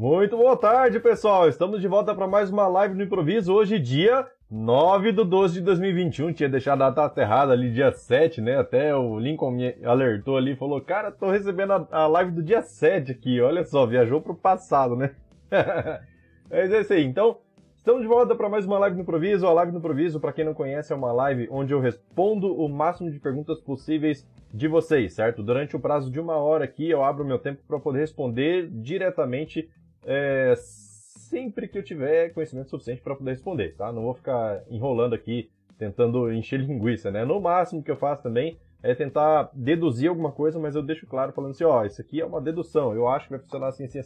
Muito boa tarde, pessoal. Estamos de volta para mais uma live no improviso. Hoje, dia 9 de 12 de 2021. Tinha deixado a data errada ali, dia 7, né? Até o Lincoln me alertou ali falou: Cara, tô recebendo a, live do dia 7 aqui. Olha só, viajou pro passado, né? Mas é isso aí. Então, estamos de volta para mais uma live no improviso. A live no improviso, para quem não conhece, é uma live onde eu respondo o máximo de perguntas possíveis de vocês, certo? Durante o prazo de uma hora aqui, eu abro meu tempo para poder responder diretamente é, sempre que eu tiver conhecimento suficiente para poder responder, tá? Não vou ficar enrolando aqui, tentando encher linguiça, né? No máximo que eu faço também é tentar deduzir alguma coisa, mas eu deixo claro falando assim, ó, isso aqui é uma dedução, eu acho que vai funcionar assim, assim,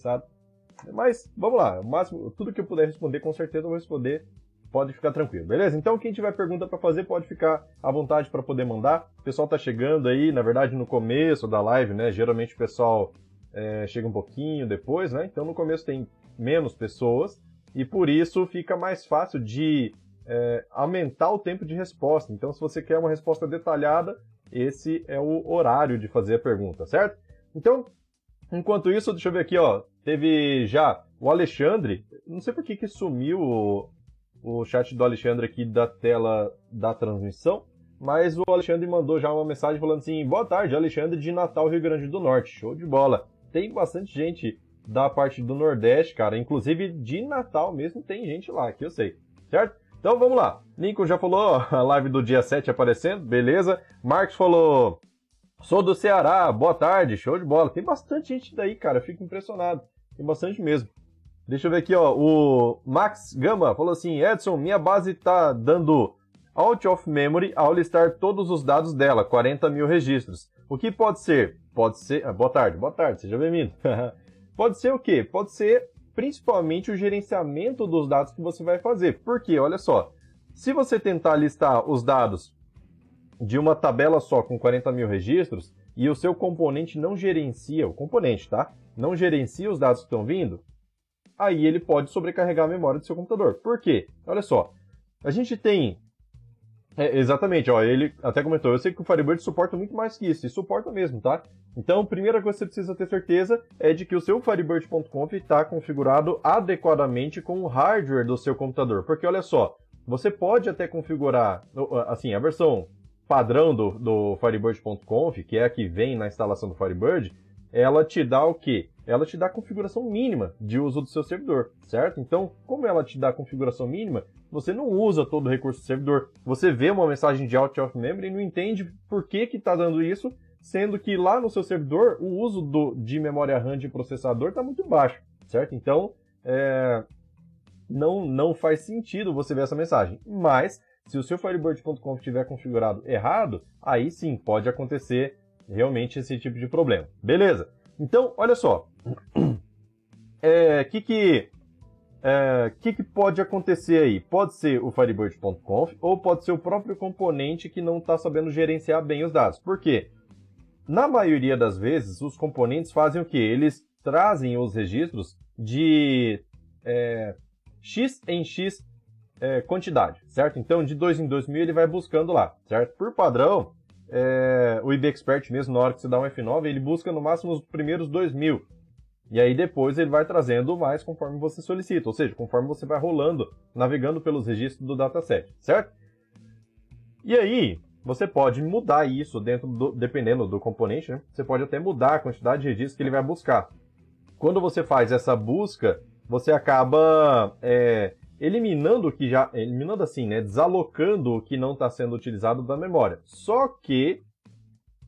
Mas, vamos lá, o máximo, tudo que eu puder responder, com certeza eu vou responder, pode ficar tranquilo, beleza? Então, quem tiver pergunta para fazer, pode ficar à vontade para poder mandar. O pessoal tá chegando aí, na verdade, no começo da live, né? Geralmente o pessoal é, chega um pouquinho depois, né? Então no começo tem menos pessoas e por isso fica mais fácil de é, aumentar o tempo de resposta. Então, se você quer uma resposta detalhada, esse é o horário de fazer a pergunta, certo? Então, enquanto isso, deixa eu ver aqui, ó. Teve já o Alexandre. Não sei por que, que sumiu o, o chat do Alexandre aqui da tela da transmissão. Mas o Alexandre mandou já uma mensagem falando assim: Boa tarde, Alexandre de Natal, Rio Grande do Norte. Show de bola tem bastante gente da parte do Nordeste, cara. Inclusive de Natal mesmo tem gente lá, que eu sei. Certo? Então vamos lá. Lincoln já falou a live do dia 7 aparecendo, beleza. Marcos falou: Sou do Ceará, boa tarde, show de bola. Tem bastante gente daí, cara. Eu fico impressionado. Tem bastante mesmo. Deixa eu ver aqui, ó. O Max Gama falou assim: Edson, minha base tá dando out of memory ao listar todos os dados dela, 40 mil registros. O que pode ser? Pode ser. Ah, boa tarde, boa tarde, seja bem-vindo. pode ser o quê? Pode ser principalmente o gerenciamento dos dados que você vai fazer. Porque, olha só, se você tentar listar os dados de uma tabela só com 40 mil registros e o seu componente não gerencia, o componente, tá? Não gerencia os dados que estão vindo, aí ele pode sobrecarregar a memória do seu computador. Por quê? Olha só, a gente tem é, exatamente, ó, ele até comentou, eu sei que o Firebird suporta muito mais que isso, e suporta mesmo, tá? Então, a primeira coisa que você precisa ter certeza é de que o seu Firebird.conf está configurado adequadamente com o hardware do seu computador. Porque olha só, você pode até configurar, assim, a versão padrão do, do Firebird.conf, que é a que vem na instalação do Firebird, ela te dá o quê? Ela te dá a configuração mínima de uso do seu servidor, certo? Então, como ela te dá a configuração mínima, você não usa todo o recurso do servidor. Você vê uma mensagem de out of memory e não entende por que está dando isso, sendo que lá no seu servidor o uso do, de memória RAM de processador está muito baixo, certo? Então, é, não, não faz sentido você ver essa mensagem. Mas, se o seu Firebird.conf estiver configurado errado, aí sim pode acontecer realmente esse tipo de problema. Beleza? Então, olha só. O é, que, que é, que, que pode acontecer aí? Pode ser o Firebird.conf ou pode ser o próprio componente que não está sabendo gerenciar bem os dados. Por quê? Na maioria das vezes, os componentes fazem o quê? Eles trazem os registros de é, X em X é, quantidade, certo? Então, de 2 em 2 mil ele vai buscando lá, certo? Por padrão, é, o IB Expert mesmo, na hora que você dá um F9, ele busca no máximo os primeiros 2 mil. E aí depois ele vai trazendo mais conforme você solicita, ou seja, conforme você vai rolando, navegando pelos registros do dataset, certo? E aí, você pode mudar isso dentro do, dependendo do componente, né? Você pode até mudar a quantidade de registros que ele vai buscar. Quando você faz essa busca, você acaba é, eliminando o que já. Eliminando assim, né? Desalocando o que não está sendo utilizado da memória. Só que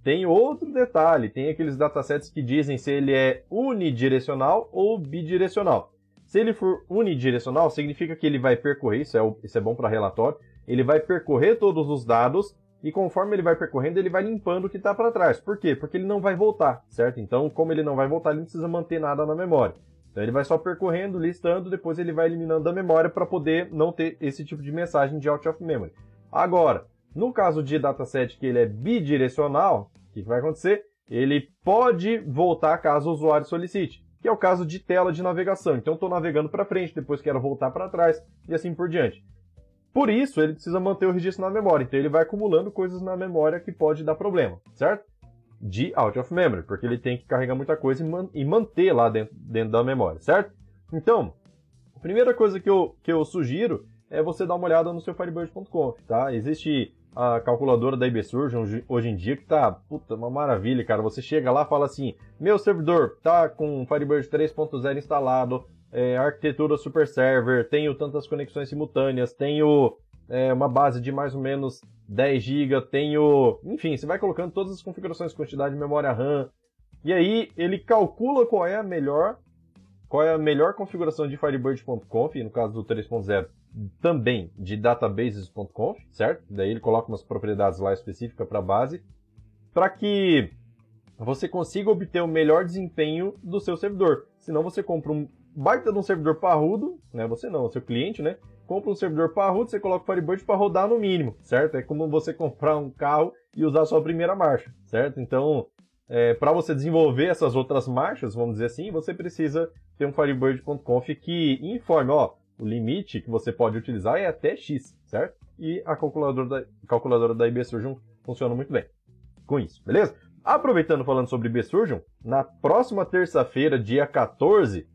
tem outro detalhe, tem aqueles datasets que dizem se ele é unidirecional ou bidirecional. Se ele for unidirecional, significa que ele vai percorrer, isso é, isso é bom para relatório, ele vai percorrer todos os dados e conforme ele vai percorrendo, ele vai limpando o que está para trás. Por quê? Porque ele não vai voltar, certo? Então, como ele não vai voltar, ele não precisa manter nada na memória. Então, ele vai só percorrendo, listando, depois ele vai eliminando da memória para poder não ter esse tipo de mensagem de out of memory. Agora, no caso de dataset que ele é bidirecional, o que, vai acontecer? Ele pode voltar caso o usuário solicite, que é o caso de tela de navegação. Então, estou navegando para frente, depois quero voltar para trás e assim por diante. Por isso, ele precisa manter o registro na memória. Então, ele vai acumulando coisas na memória que pode dar problema, certo? De out of memory, porque ele tem que carregar muita coisa e, man e manter lá dentro, dentro da memória, certo? Então, a primeira coisa que eu, que eu sugiro é você dar uma olhada no seu Firebird.conf, tá? Existe a calculadora da IBSurgeon hoje em dia que tá, puta, uma maravilha, cara. Você chega lá fala assim, meu servidor tá com Firebird 3.0 instalado, é, arquitetura super server, tenho tantas conexões simultâneas, tenho é, uma base de mais ou menos 10 GB, tenho... Enfim, você vai colocando todas as configurações, quantidade de memória RAM, e aí ele calcula qual é a melhor qual é a melhor configuração de Firebird.conf, no caso do 3.0, também de databases.conf, certo? Daí ele coloca umas propriedades lá específicas para a base, para que você consiga obter o melhor desempenho do seu servidor. Senão você compra um baita de um servidor parrudo, né? Você não, o seu cliente, né? Compra um servidor parrudo, você coloca o Firebird para rodar no mínimo, certo? É como você comprar um carro e usar a sua primeira marcha, certo? Então, é, para você desenvolver essas outras marchas, vamos dizer assim, você precisa ter um Firebird.conf que informe, ó, o limite que você pode utilizar é até X, certo? E a calculadora da, calculadora da IBSurgeon funciona muito bem com isso, beleza? Aproveitando falando sobre IBSurgeon, na próxima terça-feira, dia 14,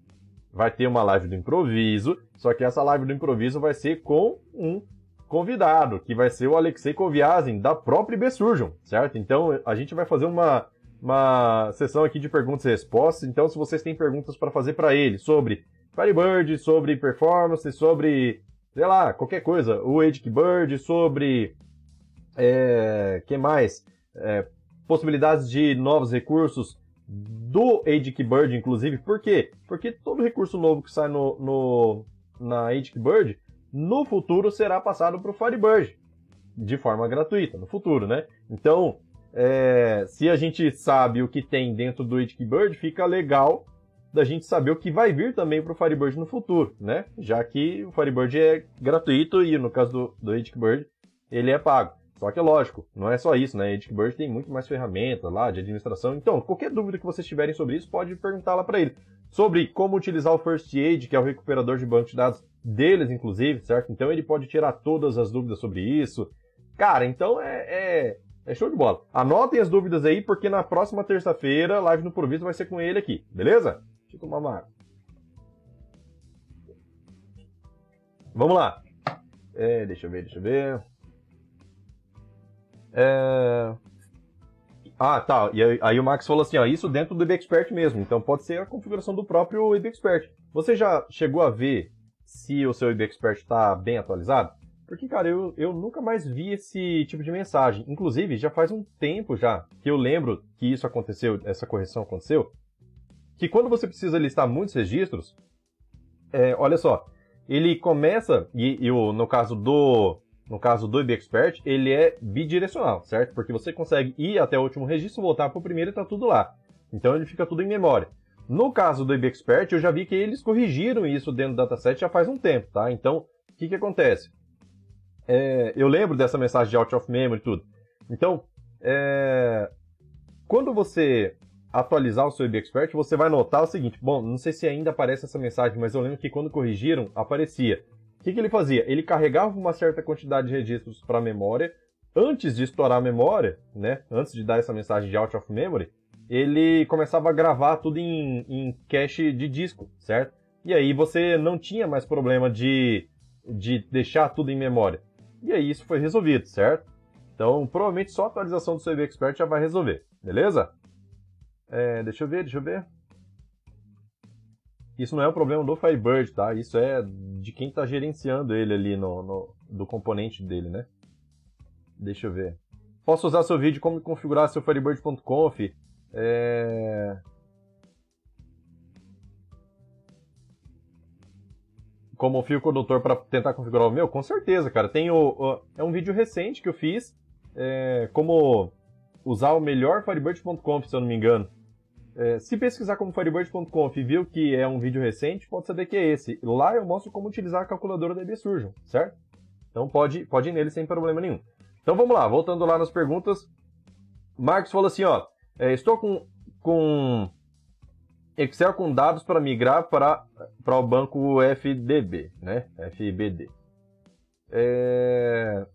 vai ter uma live do improviso, só que essa live do improviso vai ser com um convidado, que vai ser o Alexei Koviazin, da própria IBSurgeon, certo? Então a gente vai fazer uma uma sessão aqui de perguntas e respostas. Então, se vocês têm perguntas para fazer para ele sobre Firebird, sobre performance, sobre, sei lá, qualquer coisa, o Bird, sobre, é, que mais? É, possibilidades de novos recursos do Bird, inclusive. Por quê? Porque todo recurso novo que sai no, no, na Bird, no futuro será passado para o Firebird, de forma gratuita, no futuro, né? Então, é, se a gente sabe o que tem dentro do Bird, fica legal da gente saber o que vai vir também para o Firebird no futuro, né? Já que o Firebird é gratuito e no caso do, do Bird ele é pago. Só que é lógico, não é só isso, né? Bird tem muito mais ferramentas lá de administração. Então, qualquer dúvida que vocês tiverem sobre isso, pode perguntar lá para ele. Sobre como utilizar o First Aid, que é o recuperador de banco de dados deles, inclusive, certo? Então ele pode tirar todas as dúvidas sobre isso. Cara, então é, é é show de bola. Anotem as dúvidas aí, porque na próxima terça-feira, live no Provisto vai ser com ele aqui, beleza? Tomar uma água. Vamos lá. É, deixa eu ver, deixa eu ver. É... Ah, tá. E aí, aí, o Max falou assim, ó, isso dentro do EBExpert mesmo. Então pode ser a configuração do próprio EBExpert. Você já chegou a ver se o seu EBExpert está bem atualizado? Porque, cara, eu, eu nunca mais vi esse tipo de mensagem. Inclusive, já faz um tempo já que eu lembro que isso aconteceu, essa correção aconteceu, que quando você precisa listar muitos registros, é, olha só, ele começa, e, e o, no caso do no caso do IBExpert, ele é bidirecional, certo? Porque você consegue ir até o último registro, voltar para o primeiro e está tudo lá. Então ele fica tudo em memória. No caso do IBExpert, eu já vi que eles corrigiram isso dentro do dataset já faz um tempo, tá? Então, o que, que acontece? é, eu lembro dessa mensagem de out of memory e tudo. Então, é, quando você atualizar o seu IB Expert, você vai notar o seguinte: bom, não sei se ainda aparece essa mensagem, mas eu lembro que quando corrigiram, aparecia. O que, que ele fazia? Ele carregava uma certa quantidade de registros para a memória. Antes de estourar a memória, né? Antes de dar essa mensagem de out of memory, ele começava a gravar tudo em, em cache de disco, certo? E aí você não tinha mais problema de, de deixar tudo em memória. E aí isso foi resolvido, certo? Então, provavelmente só a atualização do CV Expert já vai resolver, beleza? É, deixa eu ver, deixa eu ver. Isso não é um problema do Firebird, tá? Isso é de quem está gerenciando ele ali no, no, do componente dele, né? Deixa eu ver. Posso usar seu vídeo como configurar seu Firebird.conf? É... como fio condutor para tentar configurar o meu? Com certeza, cara. Tem o, o, é um vídeo recente que eu fiz, é, como usar o melhor Firebird.conf, se eu não me engano. É, se pesquisar como Firebird.conf e viu que é um vídeo recente, pode saber que é esse. Lá eu mostro como utilizar a calculadora da IBSurgeon, certo? Então pode, pode ir nele sem problema nenhum. Então vamos lá, voltando lá nas perguntas. Marcos falou assim, ó, é, estou com, com Excel com dados para migrar para, para o banco FDB, né? FBD. É...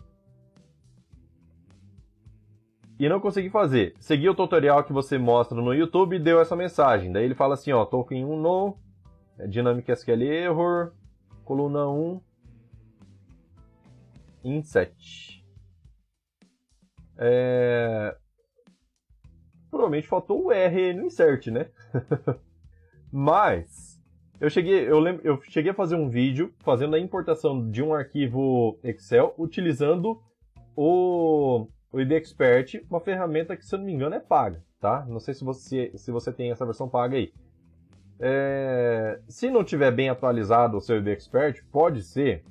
E não consegui fazer. Segui o tutorial que você mostra no YouTube e deu essa mensagem. Daí ele fala assim, ó, token 1 no, É Dynamic SQL Error, coluna 1, inset. É... Provavelmente faltou o R no insert, né? Mas eu cheguei, eu, lembro, eu cheguei a fazer um vídeo fazendo a importação de um arquivo Excel utilizando o, o IB Expert, uma ferramenta que, se eu não me engano, é paga, tá? Não sei se você, se você tem essa versão paga aí. É, se não tiver bem atualizado o seu IB Expert, pode ser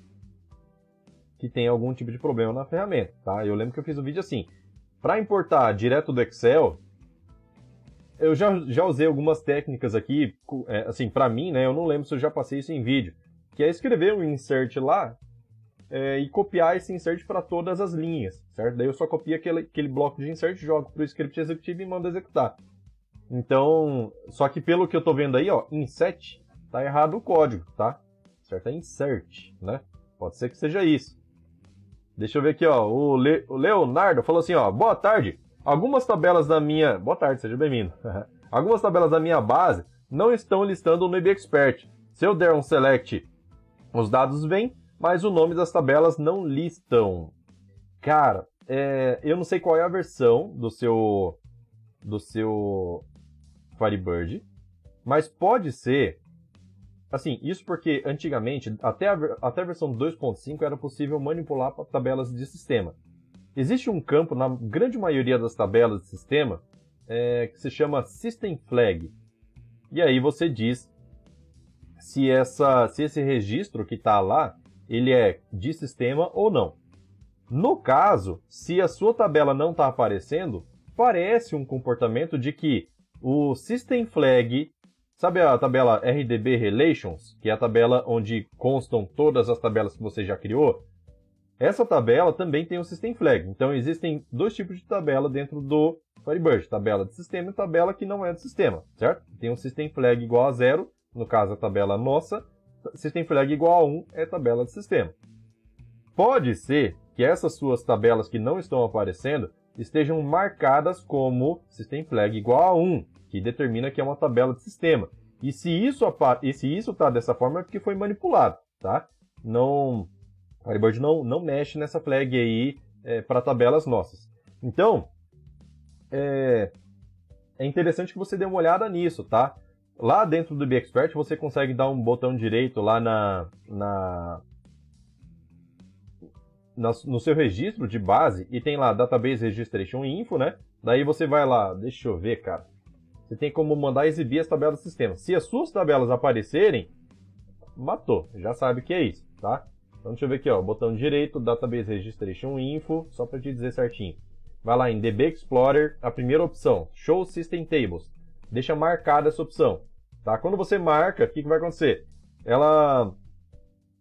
que tenha algum tipo de problema na ferramenta, tá? Eu lembro que eu fiz um vídeo assim. Para importar direto do Excel, eu já, já usei algumas técnicas aqui, é, assim, para mim, né? Eu não lembro se eu já passei isso em vídeo. Que é escrever um insert lá é, e copiar esse insert para todas as linhas, certo? Daí eu só copio aquele, aquele bloco de insert, jogo para o script executivo e mando executar. Então, só que pelo que eu tô vendo aí, ó, inset, tá errado o código, tá? Certo? É insert, né? Pode ser que seja isso. Deixa eu ver aqui, ó. O, Le o Leonardo falou assim, ó. Boa tarde. Algumas tabelas da minha. Boa tarde, seja bem-vindo. Algumas tabelas da minha base não estão listando no IBExpert. Se eu der um select, os dados vêm, mas o nome das tabelas não listam. Cara, é, eu não sei qual é a versão do seu do seu Firebird, mas pode ser assim, isso porque antigamente, até a, até a versão 2.5 era possível manipular tabelas de sistema. Existe um campo na grande maioria das tabelas de sistema é, que se chama System Flag. E aí você diz se, essa, se esse registro que está lá ele é de sistema ou não. No caso, se a sua tabela não está aparecendo, parece um comportamento de que o System Flag, sabe a tabela RDB Relations, que é a tabela onde constam todas as tabelas que você já criou? Essa tabela também tem o System Flag. Então existem dois tipos de tabela dentro do Firebird: tabela de sistema e tabela que não é de sistema, certo? Tem um System Flag igual a zero, no caso a tabela nossa. System Flag igual a 1 é tabela de sistema. Pode ser que essas suas tabelas que não estão aparecendo estejam marcadas como System Flag igual a 1, que determina que é uma tabela de sistema. E se isso está dessa forma é porque foi manipulado, tá? Não Firebird não, não mexe nessa flag aí é, para tabelas nossas. Então, é, é interessante que você dê uma olhada nisso, tá? Lá dentro do BXpert você consegue dar um botão direito lá na, na, na, no seu registro de base e tem lá Database Registration Info, né? Daí você vai lá, deixa eu ver, cara. Você tem como mandar exibir as tabelas do sistema. Se as suas tabelas aparecerem, matou. Já sabe que é isso, tá? Então deixa eu ver aqui, ó, botão direito, Database Registration Info, só para te dizer certinho. Vai lá em DB Explorer, a primeira opção, Show System Tables. Deixa marcada essa opção. Tá? Quando você marca, o que, que vai acontecer? Ela,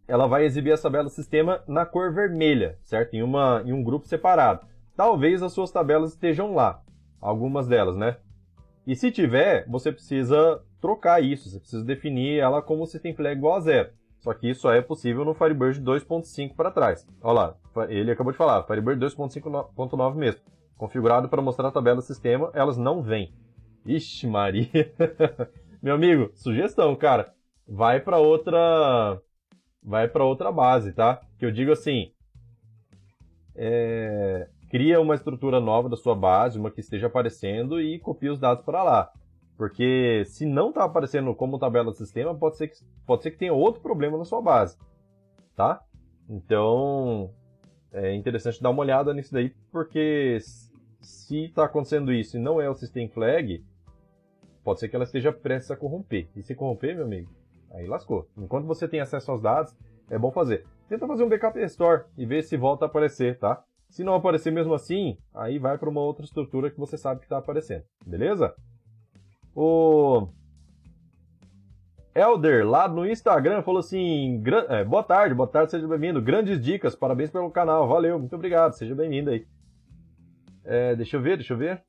ela vai exibir essa tabela do sistema na cor vermelha, certo? Em, uma, em um grupo separado. Talvez as suas tabelas estejam lá, algumas delas, né? E se tiver, você precisa trocar isso, você precisa definir ela como System Flag igual a zero. Só que isso só é possível no Firebird 2.5 para trás. Olha lá, ele acabou de falar, Firebird 2.5.9 mesmo. Configurado para mostrar a tabela do sistema, elas não vêm. Ixi, Maria. Meu amigo, sugestão, cara. Vai para outra vai para outra base, tá? Que eu digo assim, é... cria uma estrutura nova da sua base, uma que esteja aparecendo e copia os dados para lá. Porque se não está aparecendo como tabela de sistema, pode ser, que, pode ser que tenha outro problema na sua base, tá? Então, é interessante dar uma olhada nisso daí, porque se está acontecendo isso e não é o System Flag, pode ser que ela esteja prestes a corromper. E se corromper, meu amigo, aí lascou. Enquanto você tem acesso aos dados, é bom fazer. Tenta fazer um backup restore e ver se volta a aparecer, tá? Se não aparecer mesmo assim, aí vai para uma outra estrutura que você sabe que está aparecendo, beleza? O Elder, lá no Instagram, falou assim: é, boa tarde, boa tarde, seja bem-vindo. Grandes dicas, parabéns pelo canal, valeu, muito obrigado, seja bem-vindo aí. É, deixa eu ver, deixa eu ver.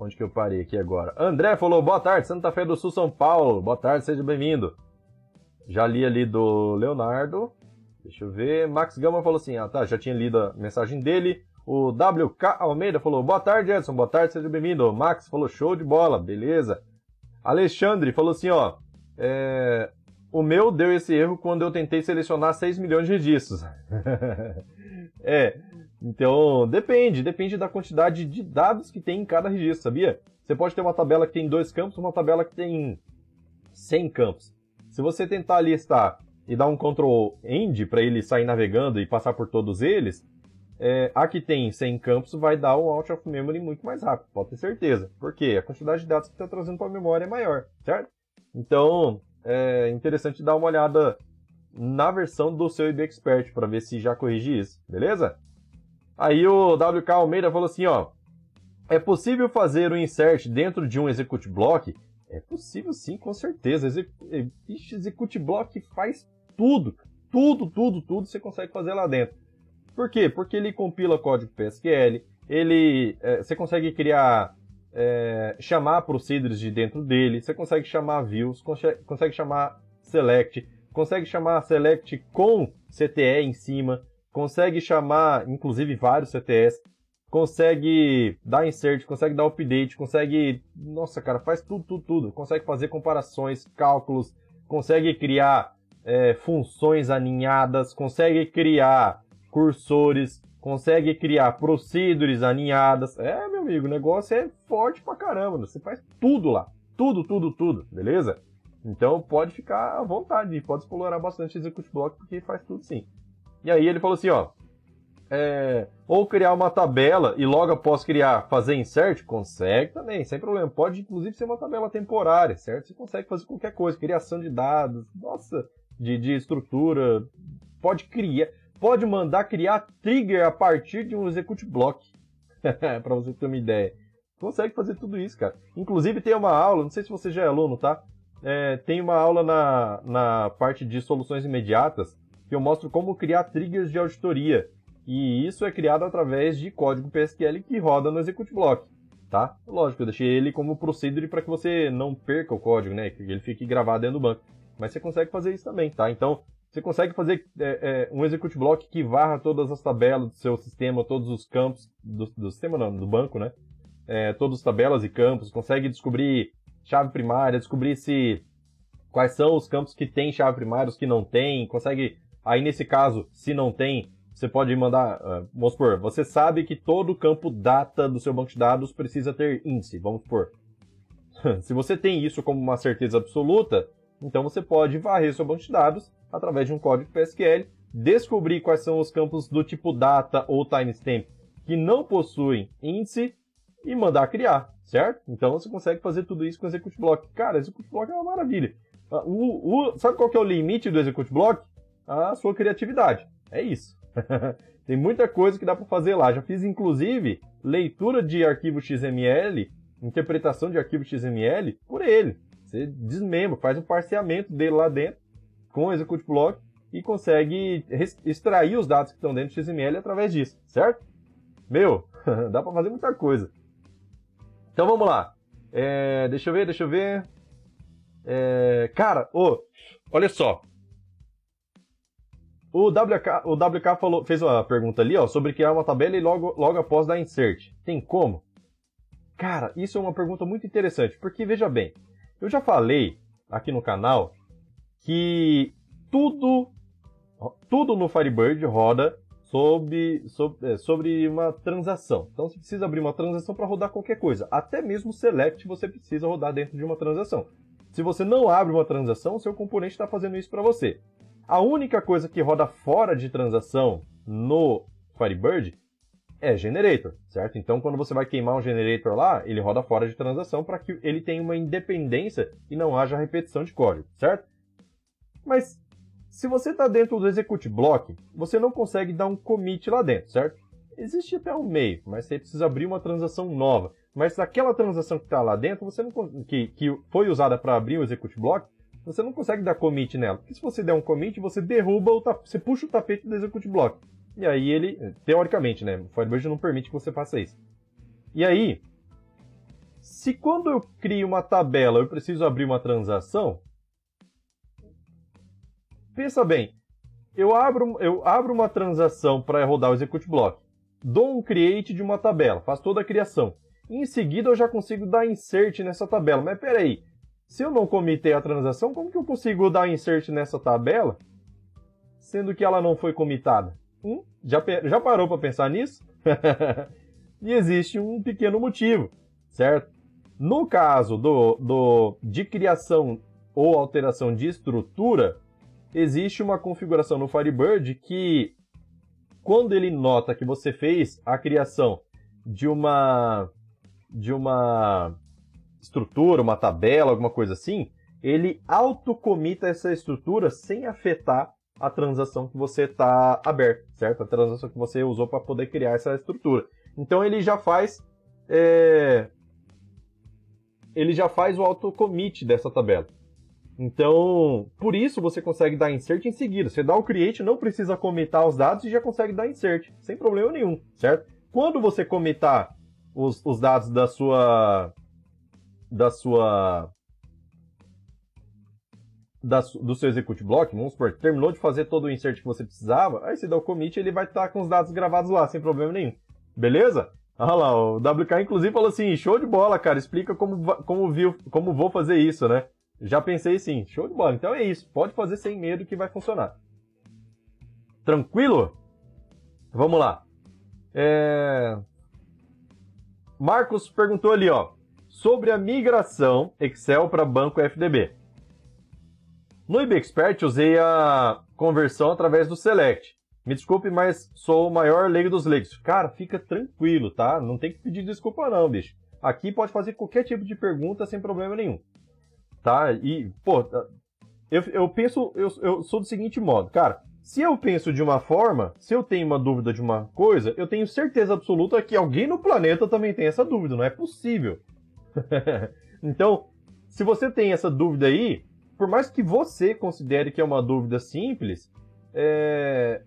Onde que eu parei aqui agora? André falou, boa tarde, Santa Fé do Sul, São Paulo. Boa tarde, seja bem-vindo. Já li ali do Leonardo. Deixa eu ver. Max Gama falou assim, ah tá, já tinha lido a mensagem dele. O WK Almeida falou, boa tarde, Edson, boa tarde, seja bem-vindo. Max falou, show de bola, beleza. Alexandre falou assim, ó, é, o meu deu esse erro quando eu tentei selecionar 6 milhões de registros. é, então depende, depende da quantidade de dados que tem em cada registro, sabia? Você pode ter uma tabela que tem dois campos, uma tabela que tem 100 campos. Se você tentar listar e dar um Ctrl End para ele sair navegando e passar por todos eles, é, a que tem 100 campos vai dar um out of memory muito mais rápido, pode ter certeza. Porque a quantidade de dados que está trazendo para a memória é maior, certo? Então, é interessante dar uma olhada na versão do seu IB Expert para ver se já corrige isso, beleza? Aí o WK Almeida falou assim, ó, é possível fazer um insert dentro de um execute block? É possível sim, com certeza. Exec... Execute block faz tudo, tudo, tudo, tudo você consegue fazer lá dentro. Por quê? Porque ele compila código PSQL, ele, é, você consegue criar, é, chamar procedures de dentro dele, você consegue chamar views, consegue chamar select, consegue chamar select com CTE em cima, consegue chamar, inclusive, vários CTS, consegue dar insert, consegue dar update, consegue, nossa cara, faz tudo, tudo, tudo, consegue fazer comparações, cálculos, consegue criar é, funções aninhadas, consegue criar cursores, consegue criar procedures aninhadas. É, meu amigo, o negócio é forte pra caramba. Você faz tudo lá. Tudo, tudo, tudo, beleza? Então pode ficar à vontade, pode explorar bastante Execute Block, porque faz tudo sim. E aí ele falou assim, ó. É, ou criar uma tabela e logo após criar, fazer insert? Consegue também, sem problema. Pode inclusive ser uma tabela temporária, certo? Você consegue fazer qualquer coisa, criação de dados, nossa, de, de estrutura. Pode criar pode mandar criar trigger a partir de um execute block. para você ter uma ideia. Consegue fazer tudo isso, cara. Inclusive tem uma aula, não sei se você já é aluno, tá? É, tem uma aula na, na parte de soluções imediatas que eu mostro como criar triggers de auditoria. E isso é criado através de código PSQL que roda no execute block. Tá? Lógico, eu deixei ele como procedure para que você não perca o código, né? Que ele fique gravado dentro do banco. Mas você consegue fazer isso também, tá? Então, você consegue fazer é, é, um execute block que varra todas as tabelas do seu sistema, todos os campos do, do sistema não, do banco, né? É, todas as tabelas e campos, consegue descobrir chave primária, descobrir se quais são os campos que tem chave primária, os que não tem, consegue aí nesse caso, se não tem, você pode mandar, uh, vamos supor, você sabe que todo campo data do seu banco de dados precisa ter índice, vamos supor. se você tem isso como uma certeza absoluta, então você pode varrer seu banco de dados através de um código PSQL, descobrir quais são os campos do tipo data ou timestamp que não possuem índice e mandar criar, certo? Então você consegue fazer tudo isso com o Execute Block. Cara, Execute Block é uma maravilha. Ah, o, o, sabe qual que é o limite do Execute Block? A sua criatividade. É isso. Tem muita coisa que dá para fazer lá. Já fiz inclusive leitura de arquivo XML, interpretação de arquivo XML por ele. Você desmembra, faz um parceamento dele lá dentro com o Execute Block e consegue extrair os dados que estão dentro do XML através disso, certo? Meu, dá para fazer muita coisa. Então vamos lá. É, deixa eu ver, deixa eu ver. É, cara, oh, olha só. O WK, o WK falou, fez uma pergunta ali ó, sobre criar uma tabela e logo, logo após dar insert. Tem como? Cara, isso é uma pergunta muito interessante, porque veja bem, eu já falei aqui no canal que tudo, tudo no Firebird roda sobre, sobre, é, sobre uma transação. Então você precisa abrir uma transação para rodar qualquer coisa. Até mesmo Select você precisa rodar dentro de uma transação. Se você não abre uma transação, o seu componente está fazendo isso para você. A única coisa que roda fora de transação no Firebird é generator, certo? Então, quando você vai queimar um generator lá, ele roda fora de transação para que ele tenha uma independência e não haja repetição de código, certo? Mas se você está dentro do execute block, você não consegue dar um commit lá dentro, certo? Existe até um meio, mas você precisa abrir uma transação nova. Mas aquela transação que está lá dentro, você não, que, que foi usada para abrir o execute block, você não consegue dar commit nela. Porque se você der um commit, você derruba o você puxa o tapete do execute block. E aí ele, teoricamente, né? O Firebird não permite que você faça isso. E aí, se quando eu crio uma tabela eu preciso abrir uma transação, pensa bem, eu abro, eu abro uma transação para rodar o execute block. dou um create de uma tabela, faço toda a criação. Em seguida eu já consigo dar insert nessa tabela. Mas peraí, se eu não comitei a transação, como que eu consigo dar insert nessa tabela, sendo que ela não foi comitada? Hum? Já, já parou para pensar nisso? e existe um pequeno motivo, certo? No caso do, do, de criação ou alteração de estrutura, existe uma configuração no Firebird que, quando ele nota que você fez a criação de uma de uma estrutura, uma tabela, alguma coisa assim, ele autocomita essa estrutura sem afetar a transação que você está aberto, certo? A transação que você usou para poder criar essa estrutura. Então ele já faz é... ele já faz o autocommit dessa tabela. Então, por isso você consegue dar insert em seguida. Você dá o create, não precisa comitar os dados e já consegue dar insert, sem problema nenhum, certo? Quando você comitar os, os dados da sua da sua da, do seu execute block, vamos supor, terminou de fazer todo o insert que você precisava, aí você dá o commit ele vai estar com os dados gravados lá, sem problema nenhum. Beleza? Olha lá, o WK inclusive falou assim, show de bola, cara, explica como, como, viu, como vou fazer isso, né? Já pensei sim, show de bola. Então é isso, pode fazer sem medo que vai funcionar. Tranquilo? Vamos lá. É... Marcos perguntou ali, ó, sobre a migração Excel para banco FDB. No IBExpert usei a conversão através do Select. Me desculpe, mas sou o maior leigo dos leigos. Cara, fica tranquilo, tá? Não tem que pedir desculpa não, bicho. Aqui pode fazer qualquer tipo de pergunta sem problema nenhum. Tá? E, pô, eu, eu penso, eu, eu sou do seguinte modo, cara. Se eu penso de uma forma, se eu tenho uma dúvida de uma coisa, eu tenho certeza absoluta que alguém no planeta também tem essa dúvida. Não é possível. então, se você tem essa dúvida aí, por mais que você considere que é uma dúvida simples, é...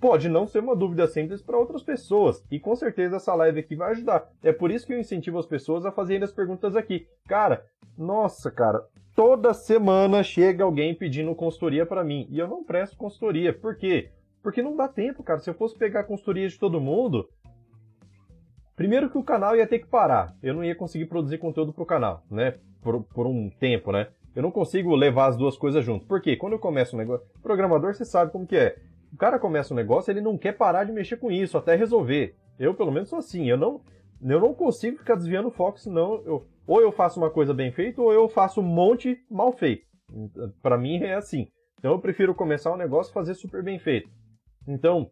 pode não ser uma dúvida simples para outras pessoas. E com certeza essa live aqui vai ajudar. É por isso que eu incentivo as pessoas a fazerem as perguntas aqui. Cara, nossa, cara, toda semana chega alguém pedindo consultoria para mim e eu não presto consultoria. Por quê? Porque não dá tempo, cara. Se eu fosse pegar consultoria de todo mundo, primeiro que o canal ia ter que parar. Eu não ia conseguir produzir conteúdo pro canal, né? Por, por um tempo, né? Eu não consigo levar as duas coisas junto. Por quê? Quando eu começo um negócio. Programador, você sabe como que é. O cara começa um negócio, ele não quer parar de mexer com isso, até resolver. Eu, pelo menos, sou assim. Eu não, eu não consigo ficar desviando o foco, senão eu, ou eu faço uma coisa bem feita, ou eu faço um monte mal feito. Para mim é assim. Então eu prefiro começar um negócio e fazer super bem feito. Então,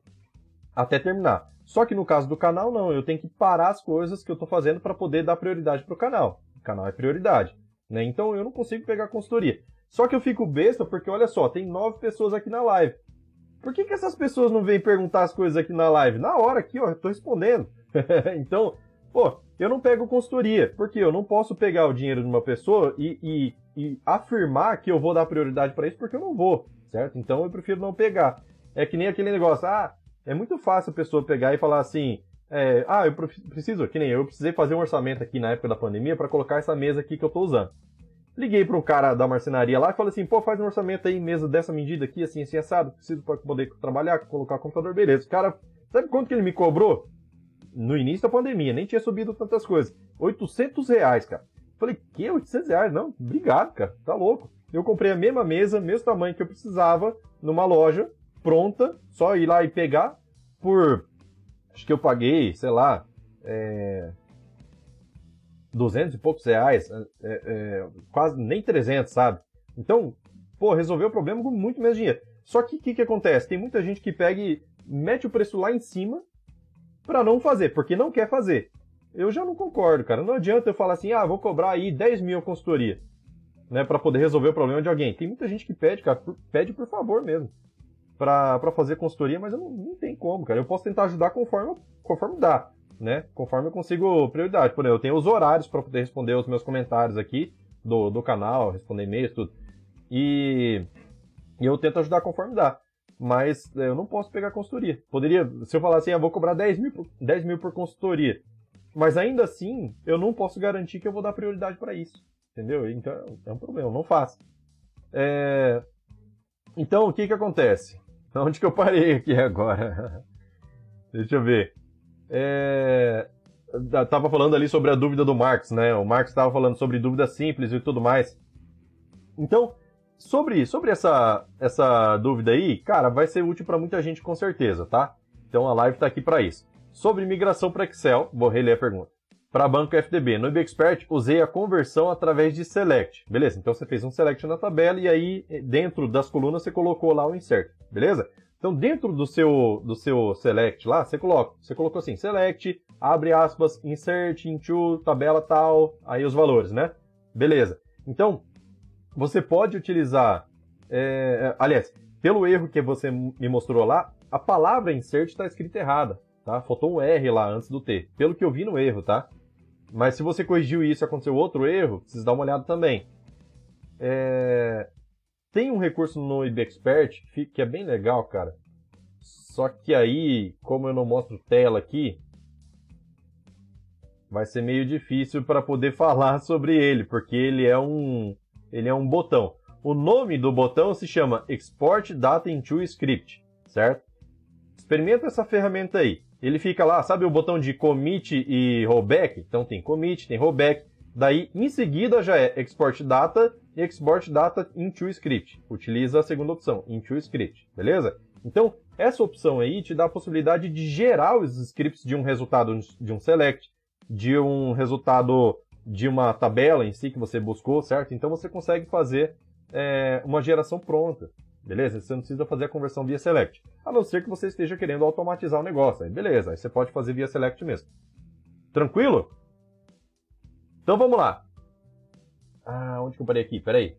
até terminar. Só que no caso do canal, não. Eu tenho que parar as coisas que eu estou fazendo para poder dar prioridade para o canal. O canal é prioridade. Né? Então eu não consigo pegar consultoria. Só que eu fico besta porque, olha só, tem nove pessoas aqui na live. Por que, que essas pessoas não vêm perguntar as coisas aqui na live? Na hora aqui, ó, eu tô respondendo. então, pô, eu não pego consultoria, porque eu não posso pegar o dinheiro de uma pessoa e, e, e afirmar que eu vou dar prioridade para isso, porque eu não vou, certo? Então eu prefiro não pegar. É que nem aquele negócio, ah, é muito fácil a pessoa pegar e falar assim, é, ah, eu preciso, que nem eu, eu precisei fazer um orçamento aqui na época da pandemia para colocar essa mesa aqui que eu estou usando. Liguei para um cara da marcenaria lá e falei assim, pô, faz um orçamento aí, mesa dessa medida aqui, assim, assim, assado, preciso para poder trabalhar, colocar computador, beleza. O cara, sabe quanto que ele me cobrou? No início da pandemia, nem tinha subido tantas coisas. 800 reais, cara. Falei, que? 800 reais? Não, obrigado, cara, tá louco. Eu comprei a mesma mesa, mesmo tamanho que eu precisava, numa loja, pronta, só ir lá e pegar, por acho que eu paguei, sei lá, é, 200 e poucos reais, é, é, quase nem 300, sabe? Então, pô, resolveu o problema com muito menos dinheiro. Só que o que, que acontece? Tem muita gente que pega e mete o preço lá em cima para não fazer, porque não quer fazer. Eu já não concordo, cara. Não adianta eu falar assim, ah, vou cobrar aí 10 mil a consultoria, né, para poder resolver o problema de alguém. Tem muita gente que pede, cara, pede por favor mesmo para fazer consultoria, mas eu não, não tem como, cara. Eu posso tentar ajudar conforme, conforme dá, né? Conforme eu consigo prioridade. Por exemplo, eu tenho os horários para poder responder os meus comentários aqui do, do canal, responder e-mails, tudo. E, eu tento ajudar conforme dá. Mas é, eu não posso pegar consultoria. Poderia, se eu falar assim, eu ah, vou cobrar 10 mil, por, 10 mil por consultoria. Mas ainda assim, eu não posso garantir que eu vou dar prioridade para isso. Entendeu? Então é um problema, eu não faço. É... Então, o que que acontece? Onde que eu parei aqui agora? Deixa eu ver. É, tava falando ali sobre a dúvida do Marx, né? O Marx estava falando sobre dúvida simples e tudo mais. Então, sobre, sobre essa, essa dúvida aí, cara, vai ser útil para muita gente com certeza, tá? Então a live está aqui para isso. Sobre migração para Excel, vou reler a pergunta. Para banco FDB, no IBExpert usei a conversão através de select. Beleza? Então você fez um select na tabela e aí dentro das colunas você colocou lá o insert. Beleza? Então, dentro do seu, do seu select lá, você coloca, você colocou assim, select, abre aspas, insert into, tabela tal, aí os valores, né? Beleza. Então, você pode utilizar, é, aliás, pelo erro que você me mostrou lá, a palavra insert está escrita errada, tá? Faltou um R lá antes do T, pelo que eu vi no erro, tá? Mas se você corrigiu isso e aconteceu outro erro, precisa dar uma olhada também. É... Tem um recurso no IBExpert que é bem legal, cara. Só que aí, como eu não mostro tela aqui, vai ser meio difícil para poder falar sobre ele, porque ele é um ele é um botão. O nome do botão se chama Export Data into Script, certo? Experimenta essa ferramenta aí. Ele fica lá, sabe o botão de commit e rollback? Então tem commit, tem rollback. Daí, em seguida, já é export data e export data into script. Utiliza a segunda opção, into script, beleza? Então, essa opção aí te dá a possibilidade de gerar os scripts de um resultado de um select, de um resultado de uma tabela em si que você buscou, certo? Então você consegue fazer é, uma geração pronta, beleza? Você não precisa fazer a conversão via select, a não ser que você esteja querendo automatizar o negócio, aí beleza, aí você pode fazer via select mesmo. Tranquilo? Então vamos lá. Ah, onde que eu parei aqui? Peraí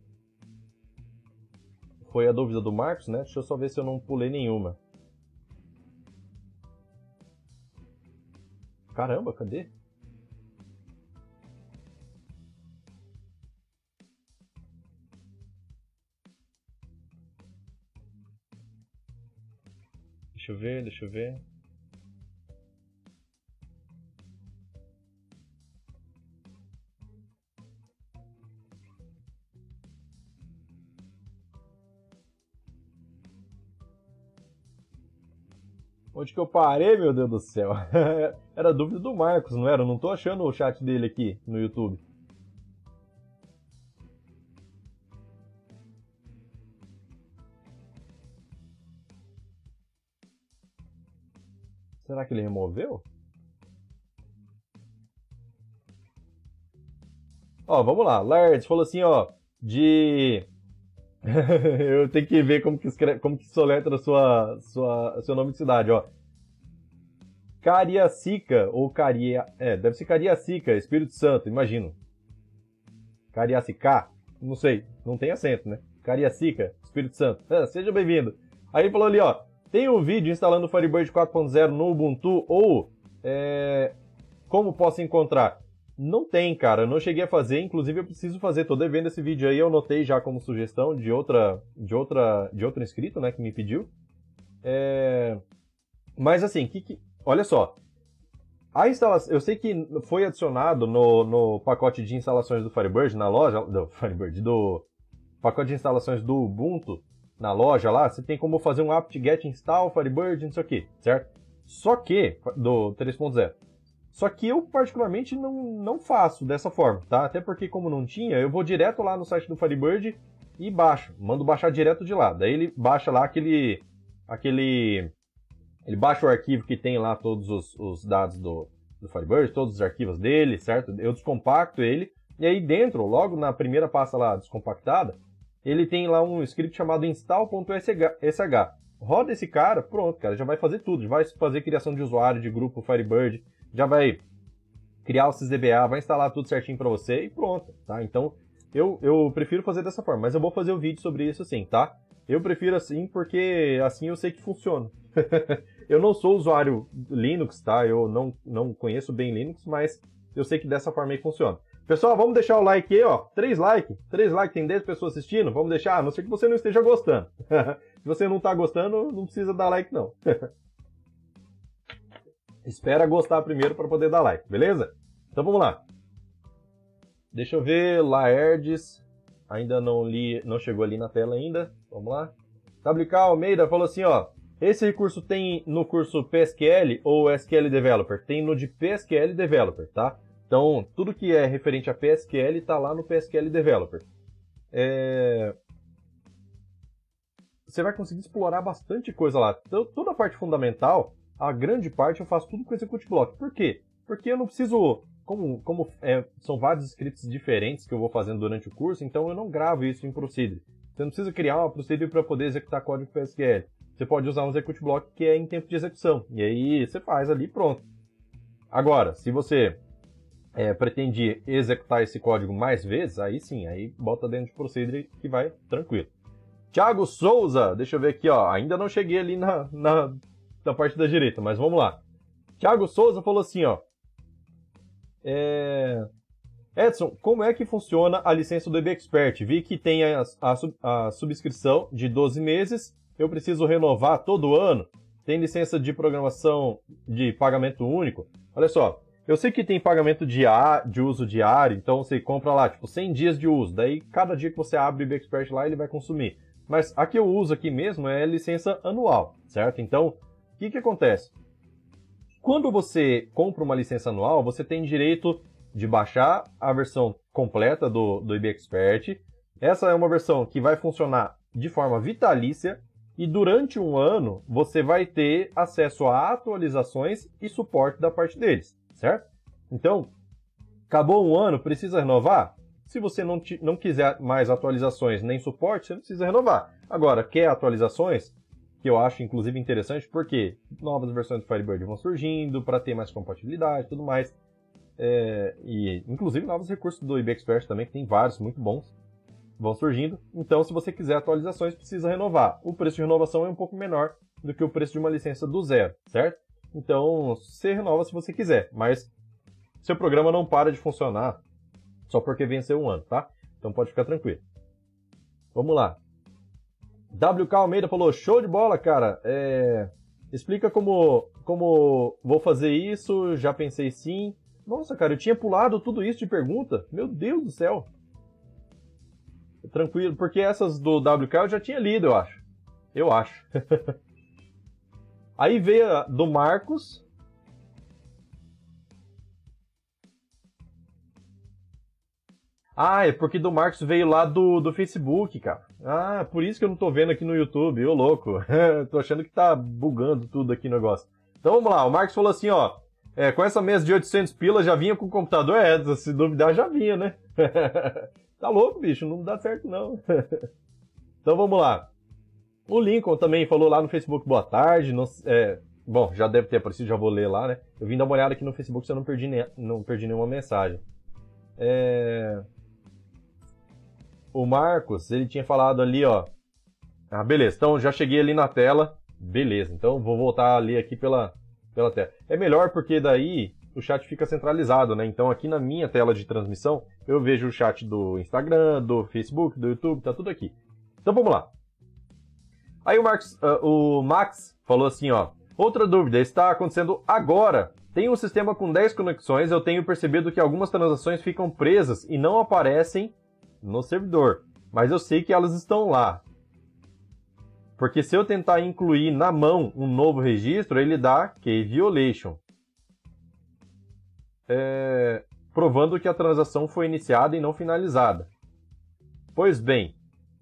foi a dúvida do Marcos, né? Deixa eu só ver se eu não pulei nenhuma. Caramba, cadê? Deixa eu ver, deixa eu ver. Onde que eu parei, meu Deus do céu? era dúvida do Marcos, não era? Eu não tô achando o chat dele aqui no YouTube. Será que ele removeu? Ó, vamos lá. Lards falou assim, ó, de eu tenho que ver como que escreve, como que soletra sua, sua, seu nome de cidade, ó. Cariacica ou Caria, é, deve ser Cariacica, Espírito Santo, imagino. Cariacica, não sei, não tem acento, né? Cariacica, Espírito Santo. É, seja bem-vindo. Aí falou ali, ó, tem um vídeo instalando o Firebird 4.0 no Ubuntu ou é, como posso encontrar? Não tem, cara. Eu não cheguei a fazer. Inclusive, eu preciso fazer. Tô devendo esse vídeo aí. Eu notei já como sugestão de outra, de outra, de outro inscrito, né, que me pediu. É... Mas assim, que, que... olha só. A instalação, eu sei que foi adicionado no, no pacote de instalações do Firebird na loja do Firebird do pacote de instalações do Ubuntu na loja lá, você tem como fazer um apt-get install Firebird, não sei o que, certo? Só que do 3.0 só que eu, particularmente, não, não faço dessa forma, tá? Até porque, como não tinha, eu vou direto lá no site do Firebird e baixo. Mando baixar direto de lá. Daí ele baixa lá aquele. aquele ele baixa o arquivo que tem lá todos os, os dados do, do Firebird, todos os arquivos dele, certo? Eu descompacto ele. E aí dentro, logo na primeira pasta lá descompactada, ele tem lá um script chamado install.sh. Roda esse cara, pronto, cara, já vai fazer tudo. Já vai fazer criação de usuário de grupo Firebird, já vai criar o SysDBA, vai instalar tudo certinho para você e pronto, tá? Então, eu, eu prefiro fazer dessa forma, mas eu vou fazer o um vídeo sobre isso sim, tá? Eu prefiro assim porque assim eu sei que funciona. eu não sou usuário Linux, tá? Eu não, não conheço bem Linux, mas eu sei que dessa forma aí funciona. Pessoal, vamos deixar o like aí, ó. Três likes. Três likes, tem 10 pessoas assistindo. Vamos deixar, a não ser que você não esteja gostando. Se você não tá gostando, não precisa dar like, não. espera gostar primeiro para poder dar like, beleza? Então vamos lá. Deixa eu ver, Laerdes, ainda não li, não chegou ali na tela ainda. Vamos lá. WK Almeida falou assim, ó, Esse recurso tem no curso PSQL ou SQL Developer? Tem no de PSQL Developer, tá? Então, tudo que é referente a PSQL está lá no PSQL Developer. É... Você vai conseguir explorar bastante coisa lá. Então, toda a parte fundamental, a grande parte eu faço tudo com Execute Block. Por quê? Porque eu não preciso como, como é, são vários scripts diferentes que eu vou fazendo durante o curso, então eu não gravo isso em Procedure. Você não precisa criar uma Procedure para poder executar código PSQL. Você pode usar um execute block que é em tempo de execução. E aí você faz ali pronto. Agora, se você é, pretende executar esse código mais vezes, aí sim, aí bota dentro de Procedure que vai tranquilo. Thiago Souza, deixa eu ver aqui, ó. Ainda não cheguei ali na, na, na parte da direita, mas vamos lá. Thiago Souza falou assim, ó. É... Edson, como é que funciona a licença do EBExpert? Vi que tem a, a, a, subscrição de 12 meses, eu preciso renovar todo ano. Tem licença de programação de pagamento único. Olha só, eu sei que tem pagamento de, de uso diário, então você compra lá, tipo, 100 dias de uso. Daí, cada dia que você abre o EBExpert lá, ele vai consumir. Mas a que eu uso aqui mesmo é licença anual, certo? Então, o que, que acontece? Quando você compra uma licença anual, você tem direito de baixar a versão completa do, do IB Expert. Essa é uma versão que vai funcionar de forma vitalícia e durante um ano você vai ter acesso a atualizações e suporte da parte deles, certo? Então, acabou um ano, precisa renovar? Se você não, não quiser mais atualizações nem suporte, você não precisa renovar. Agora, quer atualizações? que eu acho inclusive interessante porque novas versões do Firebird vão surgindo para ter mais compatibilidade e tudo mais. É, e inclusive novos recursos do IB Expert também, que tem vários muito bons, vão surgindo. Então, se você quiser atualizações, precisa renovar. O preço de renovação é um pouco menor do que o preço de uma licença do zero, certo? Então, você renova se você quiser, mas seu programa não para de funcionar só porque venceu um ano, tá? Então pode ficar tranquilo. Vamos lá. WK Almeida falou: show de bola, cara. É... Explica como, como vou fazer isso. Já pensei sim. Nossa, cara, eu tinha pulado tudo isso de pergunta. Meu Deus do céu. Tranquilo, porque essas do WK eu já tinha lido, eu acho. Eu acho. Aí veio a do Marcos. Ah, é porque do Marcos veio lá do, do Facebook, cara. Ah, por isso que eu não tô vendo aqui no YouTube, ô louco. tô achando que tá bugando tudo aqui no negócio. Então vamos lá, o Marcos falou assim, ó. É, com essa mesa de 800 pilas já vinha com o computador? É, se duvidar já vinha, né? tá louco, bicho, não dá certo não. então vamos lá. O Lincoln também falou lá no Facebook boa tarde. No, é, bom, já deve ter aparecido, já vou ler lá, né? Eu vim dar uma olhada aqui no Facebook se eu não perdi, ne não perdi nenhuma mensagem. É o Marcos, ele tinha falado ali, ó. Ah, beleza. Então já cheguei ali na tela. Beleza. Então vou voltar ali aqui pela, pela tela. É melhor porque daí o chat fica centralizado, né? Então aqui na minha tela de transmissão eu vejo o chat do Instagram, do Facebook, do YouTube, tá tudo aqui. Então vamos lá. Aí o, uh, o Max falou assim, ó. Outra dúvida, está acontecendo agora. Tem um sistema com 10 conexões, eu tenho percebido que algumas transações ficam presas e não aparecem no servidor, mas eu sei que elas estão lá. Porque se eu tentar incluir na mão um novo registro, ele dá key violation. É, provando que a transação foi iniciada e não finalizada. Pois bem,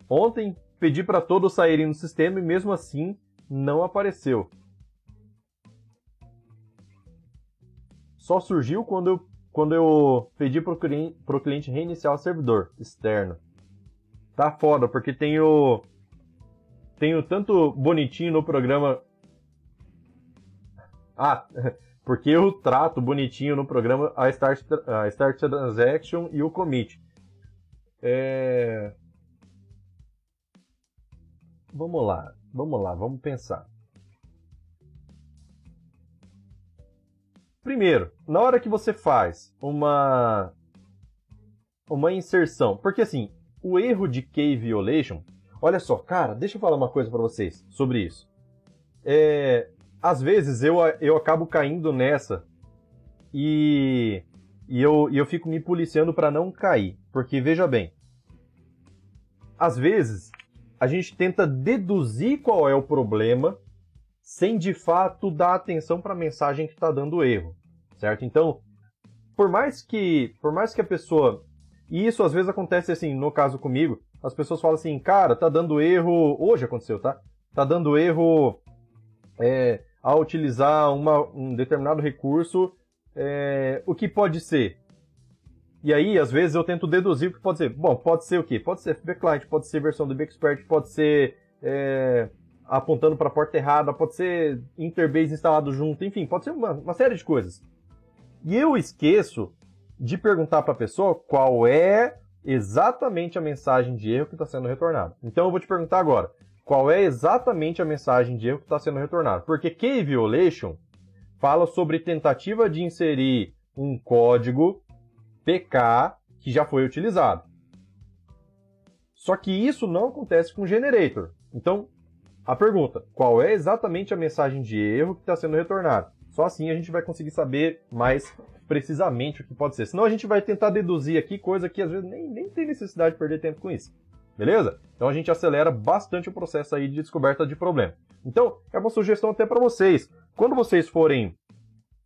ontem pedi para todos saírem do sistema e mesmo assim não apareceu. Só surgiu quando eu quando eu pedi pro cliente, pro cliente reiniciar o servidor externo. Tá foda, porque tem o. Tenho tanto bonitinho no programa. Ah, porque eu trato bonitinho no programa a Start, a start Transaction e o Commit. É... Vamos lá, vamos lá, vamos pensar. Primeiro, na hora que você faz uma uma inserção, porque assim, o erro de key violation, olha só, cara, deixa eu falar uma coisa para vocês sobre isso. É, às vezes eu, eu acabo caindo nessa e, e, eu, eu fico me policiando para não cair, porque veja bem, às vezes a gente tenta deduzir qual é o problema sem de fato dar atenção para a mensagem que está dando erro, certo? Então, por mais que, por mais que a pessoa, e isso às vezes acontece assim, no caso comigo, as pessoas falam assim, cara, tá dando erro, hoje aconteceu, tá? Tá dando erro é, ao utilizar uma, um determinado recurso, é, o que pode ser? E aí, às vezes, eu tento deduzir o que pode ser. Bom, pode ser o quê? Pode ser FB Client, pode ser versão do Expert, pode ser é, apontando para a porta errada, pode ser Interbase instalado junto, enfim, pode ser uma, uma série de coisas. E eu esqueço de perguntar para a pessoa qual é exatamente a mensagem de erro que está sendo retornada. Então eu vou te perguntar agora, qual é exatamente a mensagem de erro que está sendo retornada? Porque Key Violation fala sobre tentativa de inserir um código PK que já foi utilizado. Só que isso não acontece com o Generator. Então, a pergunta, qual é exatamente a mensagem de erro que está sendo retornada? Só assim a gente vai conseguir saber mais precisamente o que pode ser. Senão a gente vai tentar deduzir aqui coisa que às vezes nem, nem tem necessidade de perder tempo com isso. Beleza? Então a gente acelera bastante o processo aí de descoberta de problema. Então, é uma sugestão até para vocês. Quando vocês forem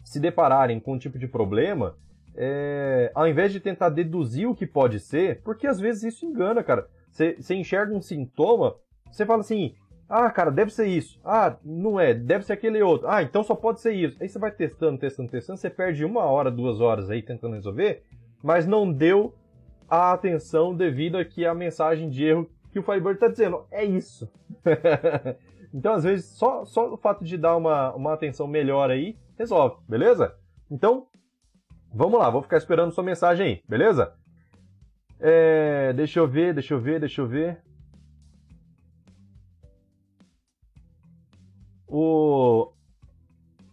se depararem com um tipo de problema, é, ao invés de tentar deduzir o que pode ser, porque às vezes isso engana, cara. Você, enxerga um sintoma, você fala assim, ah, cara, deve ser isso. Ah, não é, deve ser aquele outro. Ah, então só pode ser isso. Aí você vai testando, testando, testando, você perde uma hora, duas horas aí tentando resolver, mas não deu a atenção devido que a mensagem de erro que o Firebird está dizendo. É isso. então, às vezes, só, só o fato de dar uma, uma atenção melhor aí resolve, beleza? Então, vamos lá, vou ficar esperando sua mensagem aí, beleza? É, deixa eu ver, deixa eu ver, deixa eu ver. O,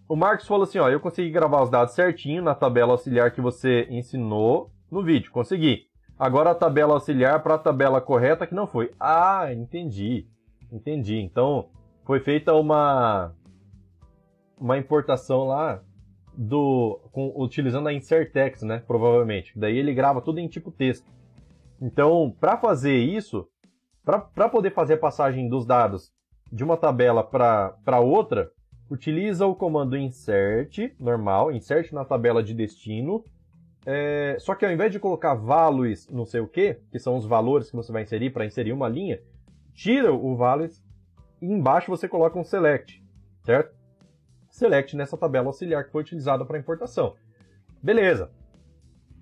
o Marcos falou assim, ó, eu consegui gravar os dados certinho na tabela auxiliar que você ensinou no vídeo, consegui. Agora a tabela auxiliar para a tabela correta que não foi. Ah, entendi. Entendi. Então, foi feita uma uma importação lá do com, utilizando a insert text, né, provavelmente. Daí ele grava tudo em tipo texto. Então, para fazer isso, para poder fazer a passagem dos dados de uma tabela para outra, utiliza o comando insert, normal, insert na tabela de destino. É, só que ao invés de colocar values não sei o que, que são os valores que você vai inserir para inserir uma linha, tira o values e embaixo você coloca um select, certo? Select nessa tabela auxiliar que foi utilizada para importação. Beleza.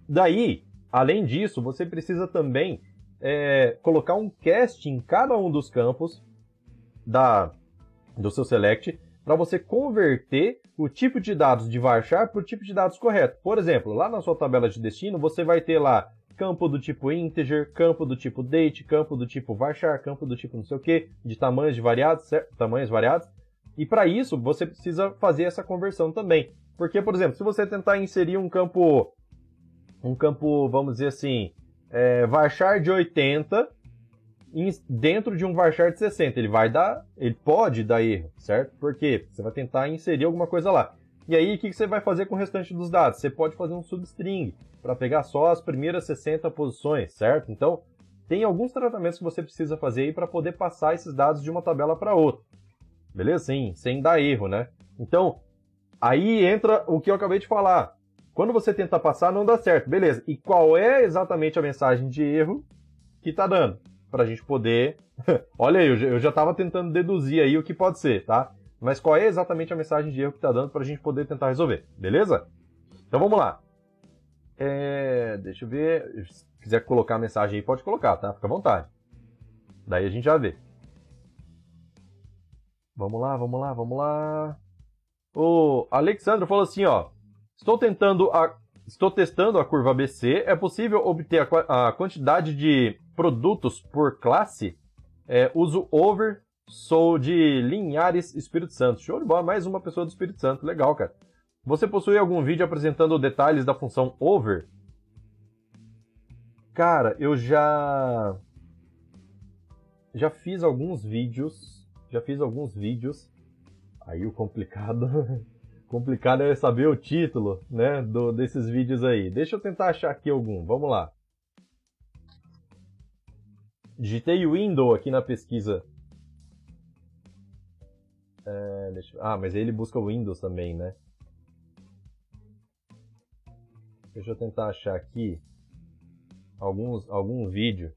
Daí, além disso, você precisa também é, colocar um cast em cada um dos campos da, do seu select para você converter o tipo de dados de varchar para o tipo de dados correto. Por exemplo, lá na sua tabela de destino, você vai ter lá campo do tipo integer, campo do tipo date, campo do tipo varchar, campo do tipo não sei o que, de tamanhos de variados, certo? tamanhos variados. E para isso, você precisa fazer essa conversão também. Porque, por exemplo, se você tentar inserir um campo, um campo, vamos dizer assim, é, varchar de 80, dentro de um varchar de 60. Ele vai dar, ele pode dar erro, certo? Porque você vai tentar inserir alguma coisa lá. E aí, o que você vai fazer com o restante dos dados? Você pode fazer um substring para pegar só as primeiras 60 posições, certo? Então, tem alguns tratamentos que você precisa fazer aí para poder passar esses dados de uma tabela para outra. Beleza? Sim, sem dar erro, né? Então, aí entra o que eu acabei de falar. Quando você tenta passar, não dá certo. Beleza. E qual é exatamente a mensagem de erro que está dando? para a gente poder. Olha aí, eu já estava tentando deduzir aí o que pode ser, tá? Mas qual é exatamente a mensagem de erro que está dando para a gente poder tentar resolver, beleza? Então vamos lá. É... Deixa eu ver. Se quiser colocar a mensagem aí, pode colocar, tá? Fica à vontade. Daí a gente já vê. Vamos lá, vamos lá, vamos lá. O Alexandre falou assim, ó. Estou tentando a... Estou testando a curva ABC. É possível obter a, a quantidade de produtos por classe, é, uso over, sou de Linhares, Espírito Santo. Show de bola, mais uma pessoa do Espírito Santo, legal, cara. Você possui algum vídeo apresentando detalhes da função over? Cara, eu já já fiz alguns vídeos, já fiz alguns vídeos. Aí o complicado, complicado é saber o título, né, do, desses vídeos aí. Deixa eu tentar achar aqui algum. Vamos lá. Digitei window aqui na pesquisa. É. Ah, mas ele busca o Windows também, né? Deixa eu tentar achar aqui alguns, algum vídeo.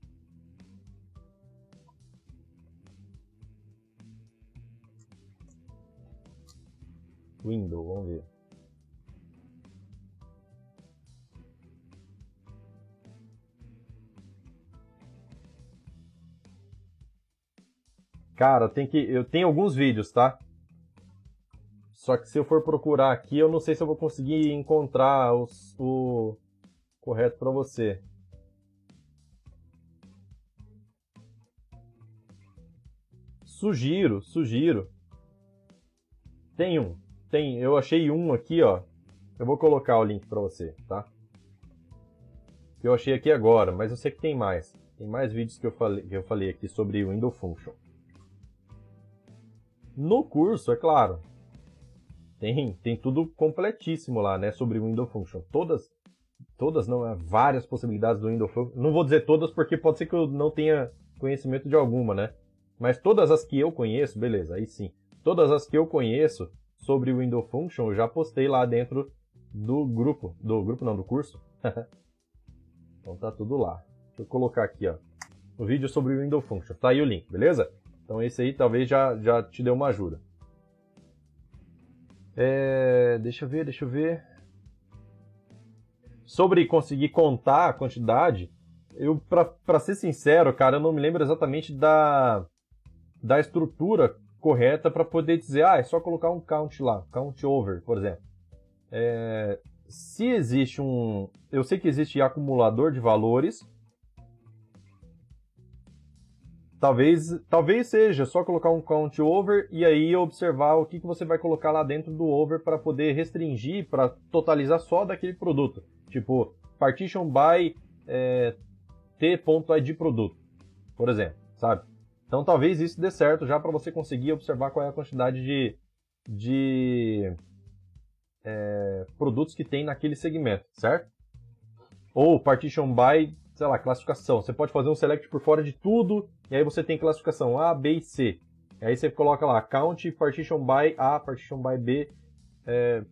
Windows, vamos ver. Cara, tem que, eu tenho alguns vídeos, tá? Só que se eu for procurar aqui, eu não sei se eu vou conseguir encontrar os, o correto para você. Sugiro, sugiro. Tem um. Tem, eu achei um aqui, ó. Eu vou colocar o link para você, tá? Eu achei aqui agora, mas eu sei que tem mais. Tem mais vídeos que eu falei, que eu falei aqui sobre o Window Function. No curso, é claro, tem, tem tudo completíssimo lá, né, sobre o Window Function. Todas, todas não, várias possibilidades do Window Function. Não vou dizer todas porque pode ser que eu não tenha conhecimento de alguma, né? Mas todas as que eu conheço, beleza, aí sim. Todas as que eu conheço sobre o Window Function eu já postei lá dentro do grupo. Do grupo não, do curso. então tá tudo lá. Deixa eu colocar aqui, ó. O vídeo sobre o Window Function. Tá aí o link, beleza? Então esse aí talvez já, já te dê uma ajuda. É, deixa eu ver, deixa eu ver. Sobre conseguir contar a quantidade, eu, para ser sincero, cara, eu não me lembro exatamente da, da estrutura correta para poder dizer, ah, é só colocar um count lá, count over, por exemplo. É, se existe um. Eu sei que existe acumulador de valores, Talvez, talvez seja só colocar um count over e aí observar o que, que você vai colocar lá dentro do over para poder restringir, para totalizar só daquele produto. Tipo, partition by é, t.id produto, por exemplo, sabe? Então talvez isso dê certo já para você conseguir observar qual é a quantidade de, de é, produtos que tem naquele segmento, certo? Ou partition by sei lá, classificação. Você pode fazer um select por fora de tudo, e aí você tem classificação A, B e C. E aí você coloca lá count partition by A, partition by B, é,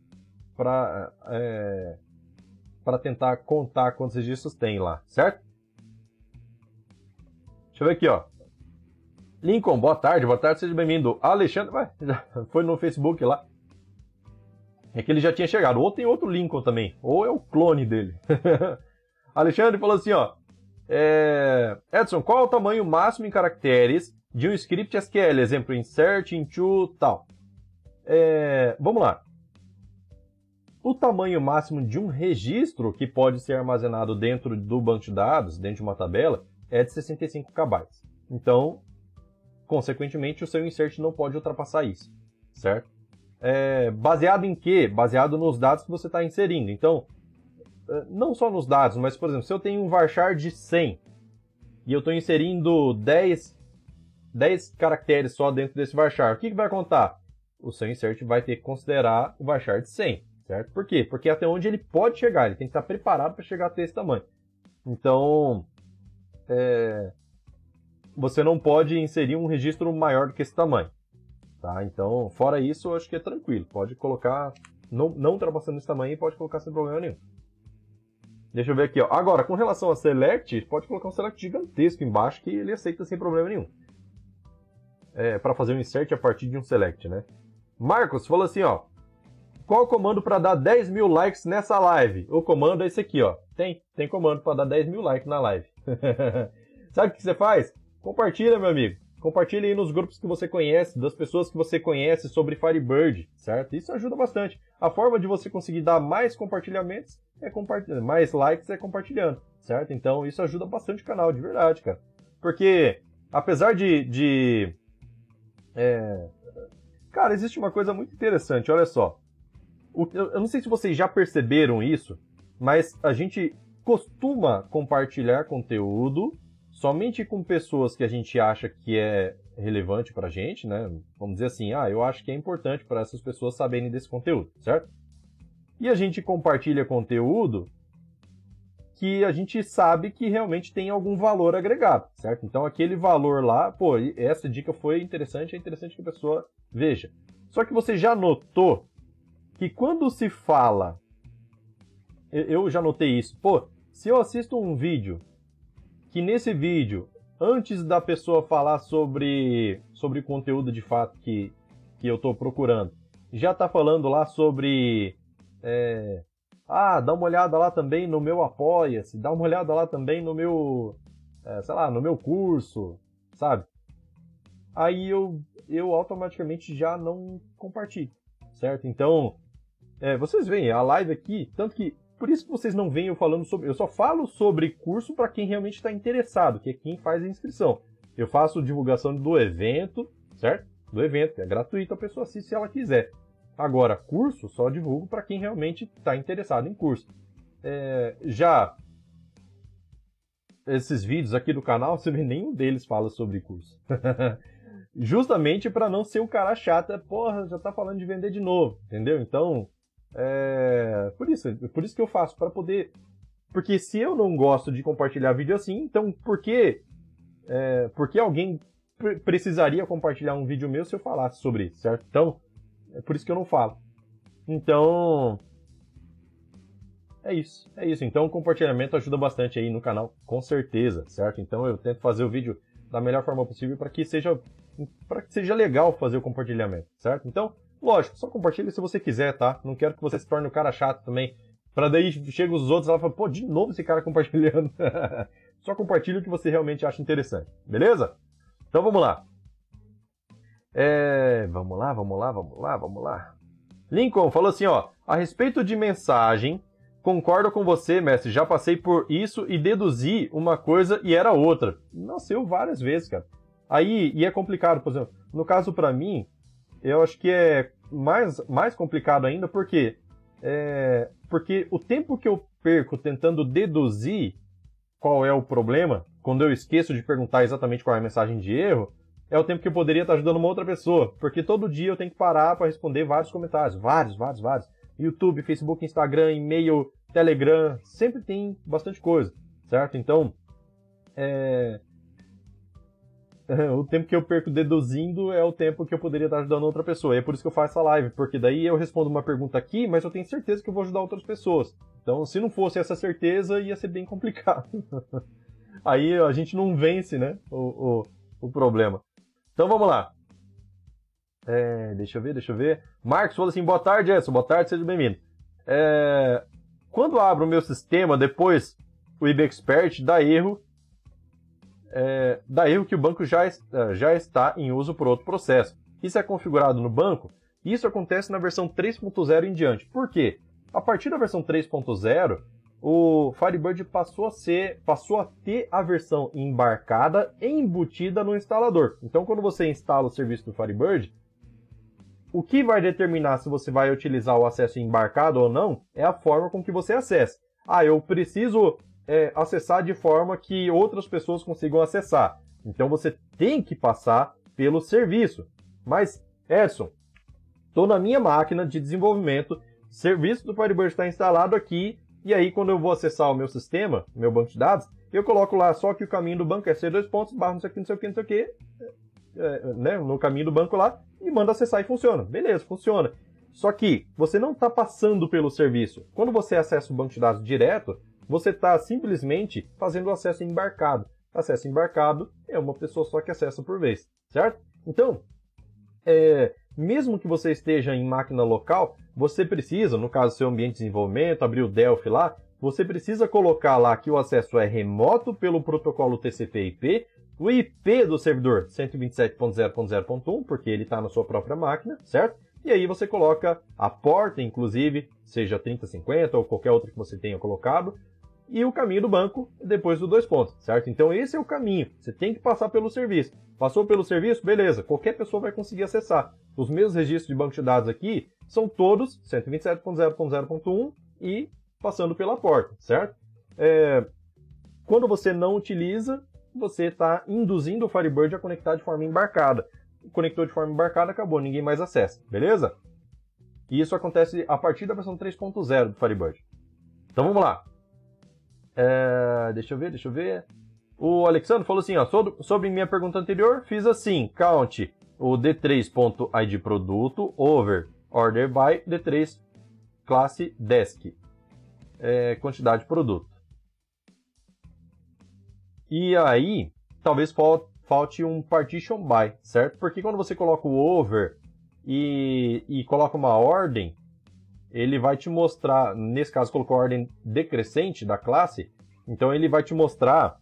para é, para tentar contar quantos registros tem lá, certo? Deixa eu ver aqui, ó. Lincoln, boa tarde, boa tarde, seja bem-vindo. Alexandre, vai, já foi no Facebook lá. É que ele já tinha chegado. Ou tem outro Lincoln também, ou é o clone dele. Alexandre falou assim, ó. É... Edson, qual é o tamanho máximo em caracteres de um script SQL? Exemplo, insert, into, tal. É... Vamos lá. O tamanho máximo de um registro que pode ser armazenado dentro do banco de dados, dentro de uma tabela, é de 65 KB. Então, consequentemente, o seu insert não pode ultrapassar isso, certo? É... baseado em quê? Baseado nos dados que você está inserindo. Então, eh, não só nos dados, mas, por exemplo, se eu tenho um varchar de 100 e eu estou inserindo 10, 10 caracteres só dentro desse varchar, o que, que vai contar? O seu insert vai ter que considerar o varchar de 100, certo? Por quê? Porque até onde ele pode chegar, ele tem que estar preparado para chegar até esse tamanho. Então, é, você não pode inserir um registro maior do que esse tamanho. Tá? Então, fora isso, eu acho que é tranquilo. Pode colocar, não, não ultrapassando esse tamanho, pode colocar sem problema nenhum. Deixa eu ver aqui, ó. Agora, com relação a select, pode colocar um select gigantesco embaixo que ele aceita sem problema nenhum. É, para fazer um insert a partir de um select, né? Marcos falou assim, ó. Qual o comando para dar 10 mil likes nessa live? O comando é esse aqui, ó. Tem, tem comando para dar 10 mil likes na live. Sabe o que você faz? Compartilha, meu amigo. Compartilhe aí nos grupos que você conhece, das pessoas que você conhece sobre Firebird, certo? Isso ajuda bastante. A forma de você conseguir dar mais compartilhamentos é compartilhando, mais likes é compartilhando, certo? Então isso ajuda bastante o canal, de verdade, cara. Porque, apesar de. de é... Cara, existe uma coisa muito interessante, olha só. Eu não sei se vocês já perceberam isso, mas a gente costuma compartilhar conteúdo somente com pessoas que a gente acha que é relevante para a gente, né? Vamos dizer assim, ah, eu acho que é importante para essas pessoas saberem desse conteúdo, certo? E a gente compartilha conteúdo que a gente sabe que realmente tem algum valor agregado, certo? Então aquele valor lá, pô, essa dica foi interessante, é interessante que a pessoa veja. Só que você já notou que quando se fala, eu já notei isso, pô, se eu assisto um vídeo que nesse vídeo, antes da pessoa falar sobre sobre conteúdo de fato que, que eu estou procurando, já está falando lá sobre é, ah, dá uma olhada lá também no meu Apoia-se, dá uma olhada lá também no meu, é, sei lá, no meu curso, sabe? Aí eu, eu automaticamente já não compartilho, certo? Então, é, vocês veem, a live aqui, tanto que, por isso que vocês não eu falando sobre, eu só falo sobre curso para quem realmente está interessado, que é quem faz a inscrição. Eu faço divulgação do evento, certo? Do evento, que é gratuito, a pessoa assiste se ela quiser. Agora, curso só divulgo para quem realmente está interessado em curso. É, já esses vídeos aqui do canal, você vê nenhum deles fala sobre curso. Justamente para não ser o cara chato, porra, já tá falando de vender de novo, entendeu? Então, é, por isso, por isso que eu faço para poder, porque se eu não gosto de compartilhar vídeo assim, então por que, é, por que alguém precisaria compartilhar um vídeo meu se eu falasse sobre isso, certo? Então, é por isso que eu não falo. Então. É isso, é isso. Então o compartilhamento ajuda bastante aí no canal, com certeza, certo? Então eu tento fazer o vídeo da melhor forma possível para que seja para que seja legal fazer o compartilhamento, certo? Então, lógico, só compartilhe se você quiser, tá? Não quero que você se torne um cara chato também. Para daí chega os outros e fala, pô, de novo esse cara compartilhando. só compartilhe o que você realmente acha interessante, beleza? Então vamos lá. É, vamos lá, vamos lá, vamos lá, vamos lá. Lincoln falou assim, ó, a respeito de mensagem, concordo com você, mestre, já passei por isso e deduzi uma coisa e era outra. Nasceu várias vezes, cara. Aí, e é complicado, por exemplo, no caso para mim, eu acho que é mais, mais complicado ainda, porque é, porque o tempo que eu perco tentando deduzir qual é o problema, quando eu esqueço de perguntar exatamente qual é a mensagem de erro, é o tempo que eu poderia estar ajudando uma outra pessoa. Porque todo dia eu tenho que parar para responder vários comentários. Vários, vários, vários. YouTube, Facebook, Instagram, e-mail, Telegram. Sempre tem bastante coisa, certo? Então, é... o tempo que eu perco deduzindo é o tempo que eu poderia estar ajudando outra pessoa. E é por isso que eu faço essa live, porque daí eu respondo uma pergunta aqui, mas eu tenho certeza que eu vou ajudar outras pessoas. Então, se não fosse essa certeza, ia ser bem complicado. Aí a gente não vence, né, o, o, o problema. Então vamos lá. É, deixa eu ver, deixa eu ver. Marcos falou assim: boa tarde, Edson. Boa tarde, seja bem-vindo. É, quando abro o meu sistema, depois o IBExpert dá erro. É, erro que o banco já, é, já está em uso por outro processo. Isso é configurado no banco. Isso acontece na versão 3.0 em diante. Por quê? A partir da versão 3.0, o Firebird passou a ser, passou a ter a versão embarcada e embutida no instalador. Então, quando você instala o serviço do Firebird, o que vai determinar se você vai utilizar o acesso embarcado ou não é a forma com que você acessa. Ah, eu preciso é, acessar de forma que outras pessoas consigam acessar. Então você tem que passar pelo serviço. Mas, Edson, estou na minha máquina de desenvolvimento, serviço do Firebird está instalado aqui, e aí, quando eu vou acessar o meu sistema, meu banco de dados, eu coloco lá só que o caminho do banco é C2 pontos, barra não sei o que, não sei o que, não sei o que, é, né, no caminho do banco lá, e manda acessar e funciona. Beleza, funciona. Só que você não está passando pelo serviço. Quando você acessa o banco de dados direto, você está simplesmente fazendo acesso embarcado. Acesso embarcado é uma pessoa só que acessa por vez, certo? Então, é, mesmo que você esteja em máquina local, você precisa, no caso seu ambiente de desenvolvimento, abrir o Delphi lá, você precisa colocar lá que o acesso é remoto pelo protocolo TCP/IP, o IP do servidor 127.0.0.1, porque ele está na sua própria máquina, certo? E aí você coloca a porta, inclusive, seja 3050 ou qualquer outra que você tenha colocado, e o caminho do banco depois do dois pontos, certo? Então esse é o caminho. Você tem que passar pelo serviço. Passou pelo serviço, beleza. Qualquer pessoa vai conseguir acessar. Os meus registros de banco de dados aqui são todos 127.0.0.1 e passando pela porta, certo? É... Quando você não utiliza, você está induzindo o Firebird a conectar de forma embarcada. Conectou de forma embarcada, acabou, ninguém mais acessa, beleza? E isso acontece a partir da versão 3.0 do Firebird. Então vamos lá. É, deixa eu ver, deixa eu ver. O Alexandre falou assim, ó, sobre minha pergunta anterior, fiz assim, count o d3.id produto over order by d3 classe desk, é, quantidade de produto. E aí, talvez falte um partition by, certo? Porque quando você coloca o over e, e coloca uma ordem, ele vai te mostrar, nesse caso colocou a ordem decrescente da classe, então ele vai te mostrar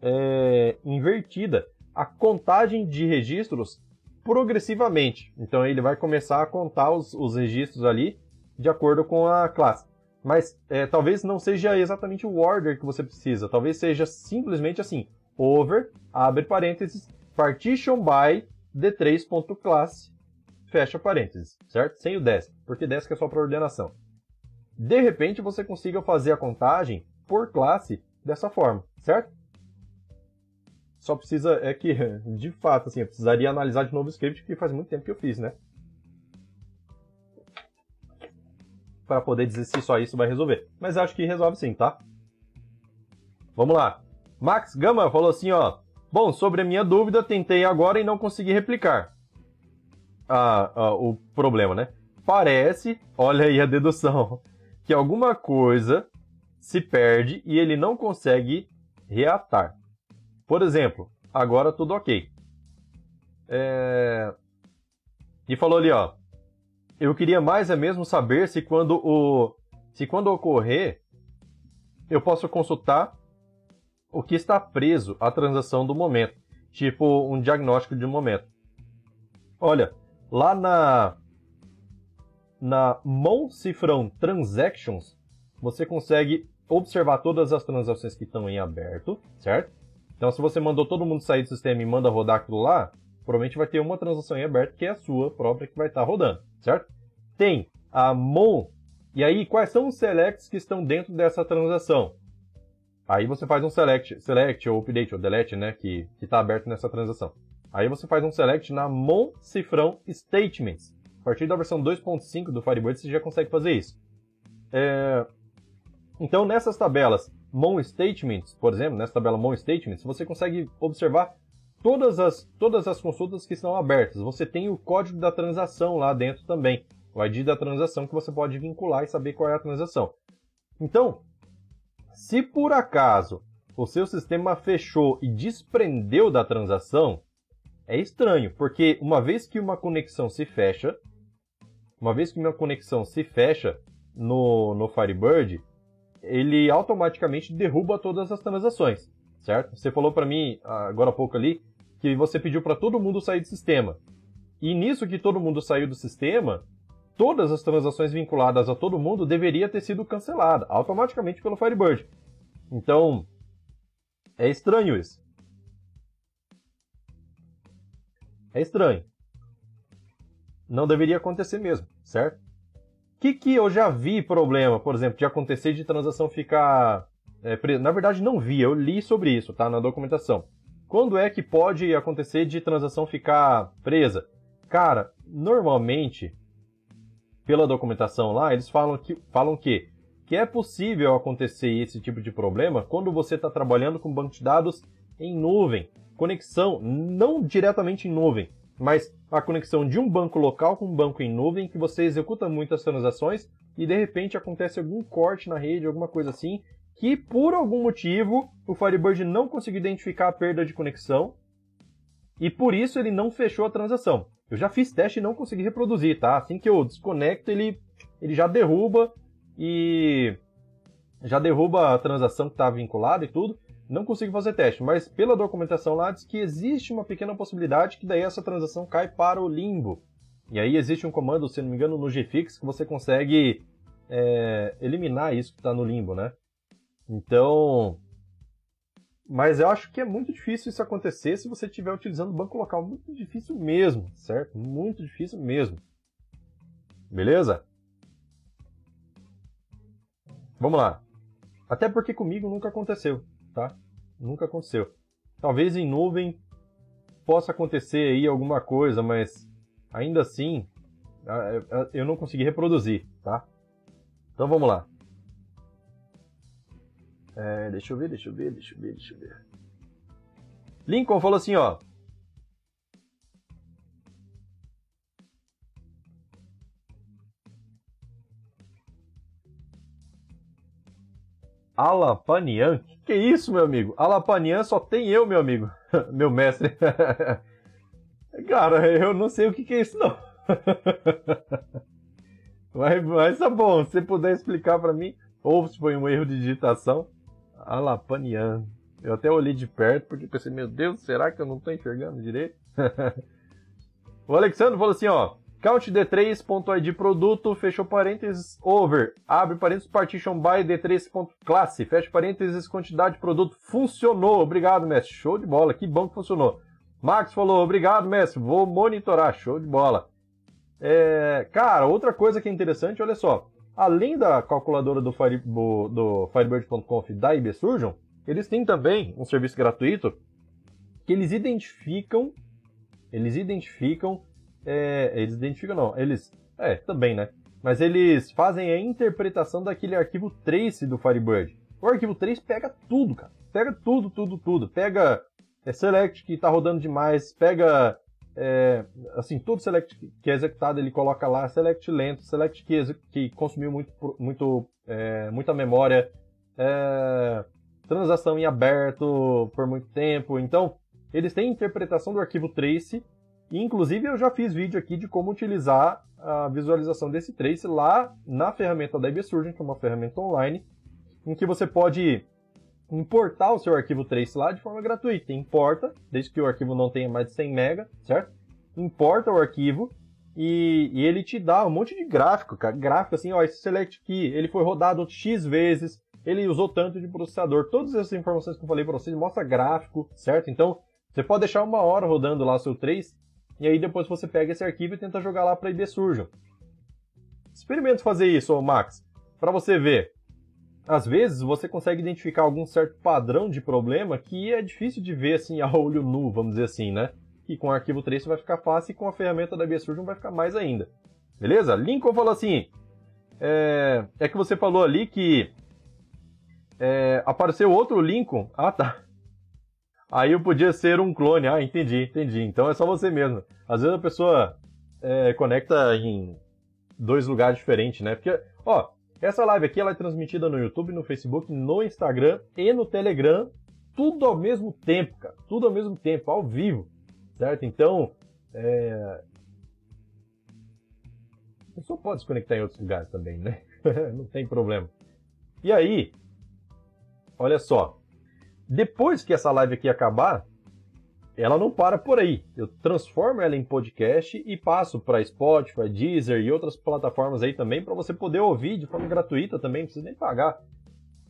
é, invertida a contagem de registros progressivamente. Então ele vai começar a contar os, os registros ali de acordo com a classe. Mas é, talvez não seja exatamente o order que você precisa. Talvez seja simplesmente assim: over, abre parênteses, partition by d3.class fecha parênteses, certo? Sem o desk, porque desk é só para ordenação. De repente você consiga fazer a contagem por classe dessa forma, certo? Só precisa, é que, de fato, assim, eu precisaria analisar de novo o script, porque faz muito tempo que eu fiz, né? Para poder dizer se só isso vai resolver. Mas acho que resolve sim, tá? Vamos lá. Max Gama falou assim, ó. Bom, sobre a minha dúvida, tentei agora e não consegui replicar a, a, o problema, né? Parece, olha aí a dedução, que alguma coisa se perde e ele não consegue reatar. Por exemplo, agora tudo ok. É... E falou ali, ó. Eu queria mais é mesmo saber se quando o se quando ocorrer eu posso consultar o que está preso à transação do momento, tipo um diagnóstico de um momento. Olha, Lá na na mão cifrão transactions, você consegue observar todas as transações que estão em aberto, certo? Então, se você mandou todo mundo sair do sistema e manda rodar aquilo lá, provavelmente vai ter uma transação em aberto que é a sua própria que vai estar rodando, certo? Tem a mon. E aí, quais são os selects que estão dentro dessa transação? Aí você faz um select, select ou update ou delete, né, que está aberto nessa transação. Aí você faz um select na Mon Cifrão Statements. A partir da versão 2.5 do Firebird você já consegue fazer isso. É... Então nessas tabelas Mon Statements, por exemplo, nessa tabela Mon Statements, você consegue observar todas as, todas as consultas que estão abertas. Você tem o código da transação lá dentro também. O ID da transação que você pode vincular e saber qual é a transação. Então, se por acaso o seu sistema fechou e desprendeu da transação, é estranho, porque uma vez que uma conexão se fecha, uma vez que uma conexão se fecha no, no Firebird, ele automaticamente derruba todas as transações, certo? Você falou para mim agora há pouco ali que você pediu para todo mundo sair do sistema. E nisso que todo mundo saiu do sistema, todas as transações vinculadas a todo mundo deveria ter sido cancelada automaticamente pelo Firebird. Então, é estranho isso. É estranho. Não deveria acontecer mesmo, certo? O que, que eu já vi problema, por exemplo, de acontecer de transação ficar é, presa? Na verdade, não vi, eu li sobre isso, tá? Na documentação. Quando é que pode acontecer de transação ficar presa? Cara, normalmente, pela documentação lá, eles falam que, falam que, que é possível acontecer esse tipo de problema quando você está trabalhando com banco de dados em nuvem conexão, não diretamente em nuvem, mas a conexão de um banco local com um banco em nuvem que você executa muitas transações e de repente acontece algum corte na rede, alguma coisa assim, que por algum motivo o Firebird não conseguiu identificar a perda de conexão e por isso ele não fechou a transação. Eu já fiz teste e não consegui reproduzir, tá? Assim que eu desconecto, ele, ele já derruba e já derruba a transação que está vinculada e tudo. Não consigo fazer teste, mas pela documentação lá diz que existe uma pequena possibilidade que daí essa transação cai para o limbo. E aí existe um comando, se não me engano, no gfix que você consegue é, eliminar isso que está no limbo, né? Então, mas eu acho que é muito difícil isso acontecer se você estiver utilizando o banco local. Muito difícil mesmo, certo? Muito difícil mesmo. Beleza? Vamos lá. Até porque comigo nunca aconteceu tá? Nunca aconteceu. Talvez em nuvem possa acontecer aí alguma coisa, mas ainda assim eu não consegui reproduzir, tá? Então vamos lá. É, deixa eu ver, deixa eu ver, deixa eu ver, deixa eu ver. Lincoln falou assim, ó. Alapanian? Que, isso, meu amigo? Alapanian só tem eu, meu amigo. meu mestre. Cara, eu não sei o que, que é isso, não. mas, mas tá bom, se você puder explicar para mim, ou se foi um erro de digitação. Alapanian. Eu até olhei de perto porque pensei, meu Deus, será que eu não tô enxergando direito? o Alexandre falou assim, ó. Count D3.id produto, fechou parênteses, over, abre parênteses, partition by D3.classe, fecha parênteses, quantidade de produto, funcionou, obrigado mestre, show de bola, que bom que funcionou. Max falou, obrigado mestre, vou monitorar, show de bola. É, cara, outra coisa que é interessante, olha só, além da calculadora do, Fire, do, Firebird.conf da IBSurgeon, eles têm também um serviço gratuito que eles identificam, eles identificam é, eles identificam, não, eles. É, também, né? Mas eles fazem a interpretação daquele arquivo trace do Firebird. O arquivo trace pega tudo, cara. Pega tudo, tudo, tudo. Pega é, select que tá rodando demais, pega. É, assim, todo select que é executado ele coloca lá, select lento, select que, que consumiu muito, muito, é, muita memória, é, transação em aberto por muito tempo. Então, eles têm interpretação do arquivo trace Inclusive, eu já fiz vídeo aqui de como utilizar a visualização desse trace lá na ferramenta da IBSurgeon, que é uma ferramenta online, em que você pode importar o seu arquivo trace lá de forma gratuita. Importa, desde que o arquivo não tenha mais de 100 MB, certo? Importa o arquivo e, e, ele te dá um monte de gráfico, cara. Gráfico assim, ó, esse select key, ele foi rodado X vezes, ele usou tanto de processador. Todas essas informações que eu falei para vocês mostra gráfico, certo? Então, você pode deixar uma hora rodando lá o seu trace e aí depois você pega esse arquivo e tenta jogar lá para IB Surgeon. Experimente fazer isso, Max, para você ver. Às vezes você consegue identificar algum certo padrão de problema que é difícil de ver assim a olho nu, vamos dizer assim, né? E com o arquivo trace vai ficar fácil e com a ferramenta da IB Surgeon vai ficar mais ainda. Beleza? Lincoln falou assim: é, é que você falou ali que é, apareceu outro Lincoln. Ah, tá. Aí eu podia ser um clone. Ah, entendi, entendi. Então é só você mesmo. Às vezes a pessoa é, conecta em dois lugares diferentes, né? Porque, ó, essa live aqui ela é transmitida no YouTube, no Facebook, no Instagram e no Telegram, tudo ao mesmo tempo, cara. Tudo ao mesmo tempo, ao vivo, certo? Então, é... a pessoa pode se conectar em outros lugares também, né? Não tem problema. E aí, olha só, depois que essa live aqui acabar, ela não para por aí. Eu transformo ela em podcast e passo para Spotify, Deezer e outras plataformas aí também para você poder ouvir de forma gratuita também, não precisa nem pagar.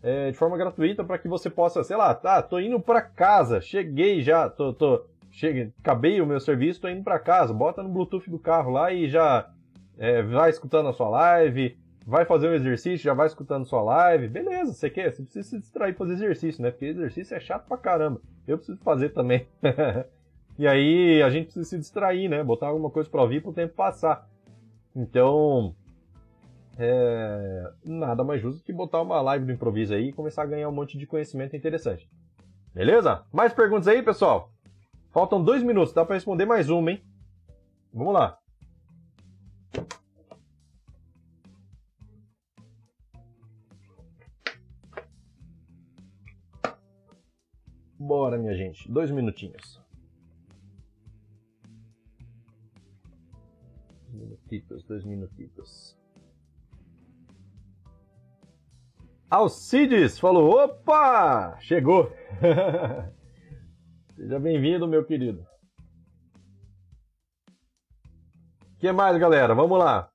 É, de forma gratuita para que você possa, sei lá, tá, tô indo para casa, cheguei já, tô, tô, cheguei, acabei o meu serviço, tô indo para casa, bota no Bluetooth do carro lá e já é, vai escutando a sua live, vai fazer um exercício, já vai escutando sua live, beleza, você quer, você precisa se distrair fazer exercício, né? Porque exercício é chato pra caramba. Eu preciso fazer também. e aí a gente precisa se distrair, né? Botar alguma coisa pra ouvir pro tempo passar. Então, é... nada mais justo que botar uma live do improviso aí e começar a ganhar um monte de conhecimento interessante. Beleza? Mais perguntas aí, pessoal? Faltam dois minutos, dá para responder mais uma, hein? Vamos lá. Bora, minha gente. Dois minutinhos. Minutitos, dois minutitos. Alcides falou: opa! Chegou! Seja bem-vindo, meu querido. O que mais, galera? Vamos lá.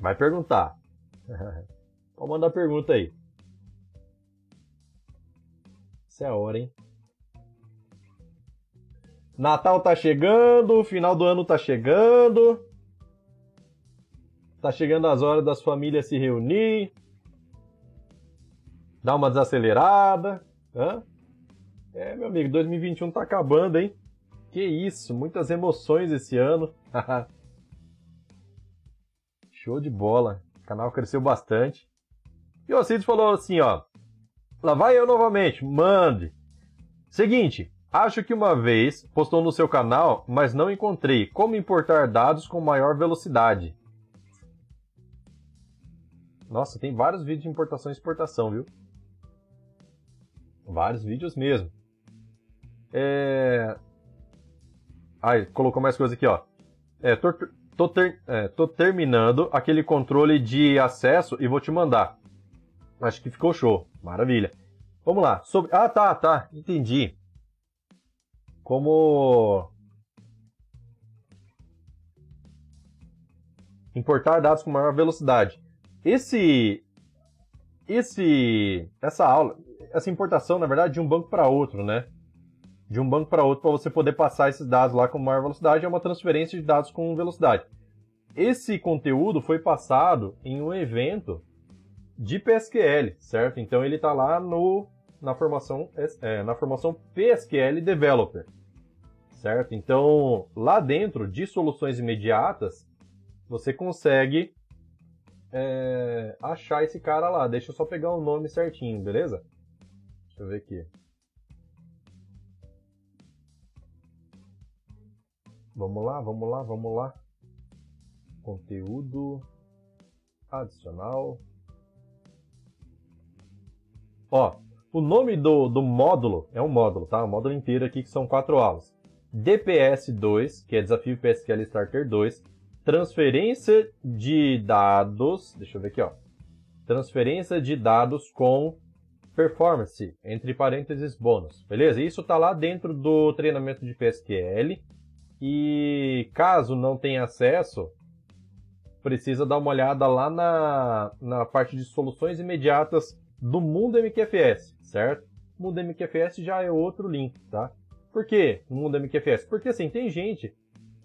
Vai perguntar. Pode mandar pergunta aí. É a hora, hein? Natal tá chegando, final do ano tá chegando. Tá chegando as horas das famílias se reunir. Dar uma desacelerada. Hã? É, meu amigo, 2021 tá acabando, hein? Que isso, muitas emoções esse ano. Show de bola. O canal cresceu bastante. E o Cid falou assim, ó. Lá vai eu novamente, mande. Seguinte, acho que uma vez postou no seu canal, mas não encontrei como importar dados com maior velocidade. Nossa, tem vários vídeos de importação e exportação, viu? Vários vídeos mesmo. É... Ai, colocou mais coisa aqui, ó. É, tô, tô, ter, é, tô terminando aquele controle de acesso e vou te mandar. Acho que ficou show. Maravilha. Vamos lá. Sobre... Ah, tá, tá. Entendi. Como importar dados com maior velocidade. Esse esse essa aula, essa importação, na verdade, de um banco para outro, né? De um banco para outro para você poder passar esses dados lá com maior velocidade é uma transferência de dados com velocidade. Esse conteúdo foi passado em um evento de PSQL, certo? Então ele está lá no na formação é, na formação PSQL Developer, certo? Então lá dentro de soluções imediatas você consegue é, achar esse cara lá. Deixa eu só pegar o nome certinho, beleza? Deixa eu ver aqui. Vamos lá, vamos lá, vamos lá. Conteúdo adicional. Ó, o nome do, do módulo é um módulo, tá? O módulo inteiro aqui que são quatro aulas. DPS 2, que é Desafio PSQL Starter 2, transferência de dados, deixa eu ver aqui, ó. Transferência de dados com performance, entre parênteses bônus, beleza? Isso está lá dentro do treinamento de PSQL e caso não tenha acesso, precisa dar uma olhada lá na, na parte de soluções imediatas do Mundo MQFS, certo? Mundo MQFS já é outro link, tá? Por que Mundo MQFS? Porque assim, tem gente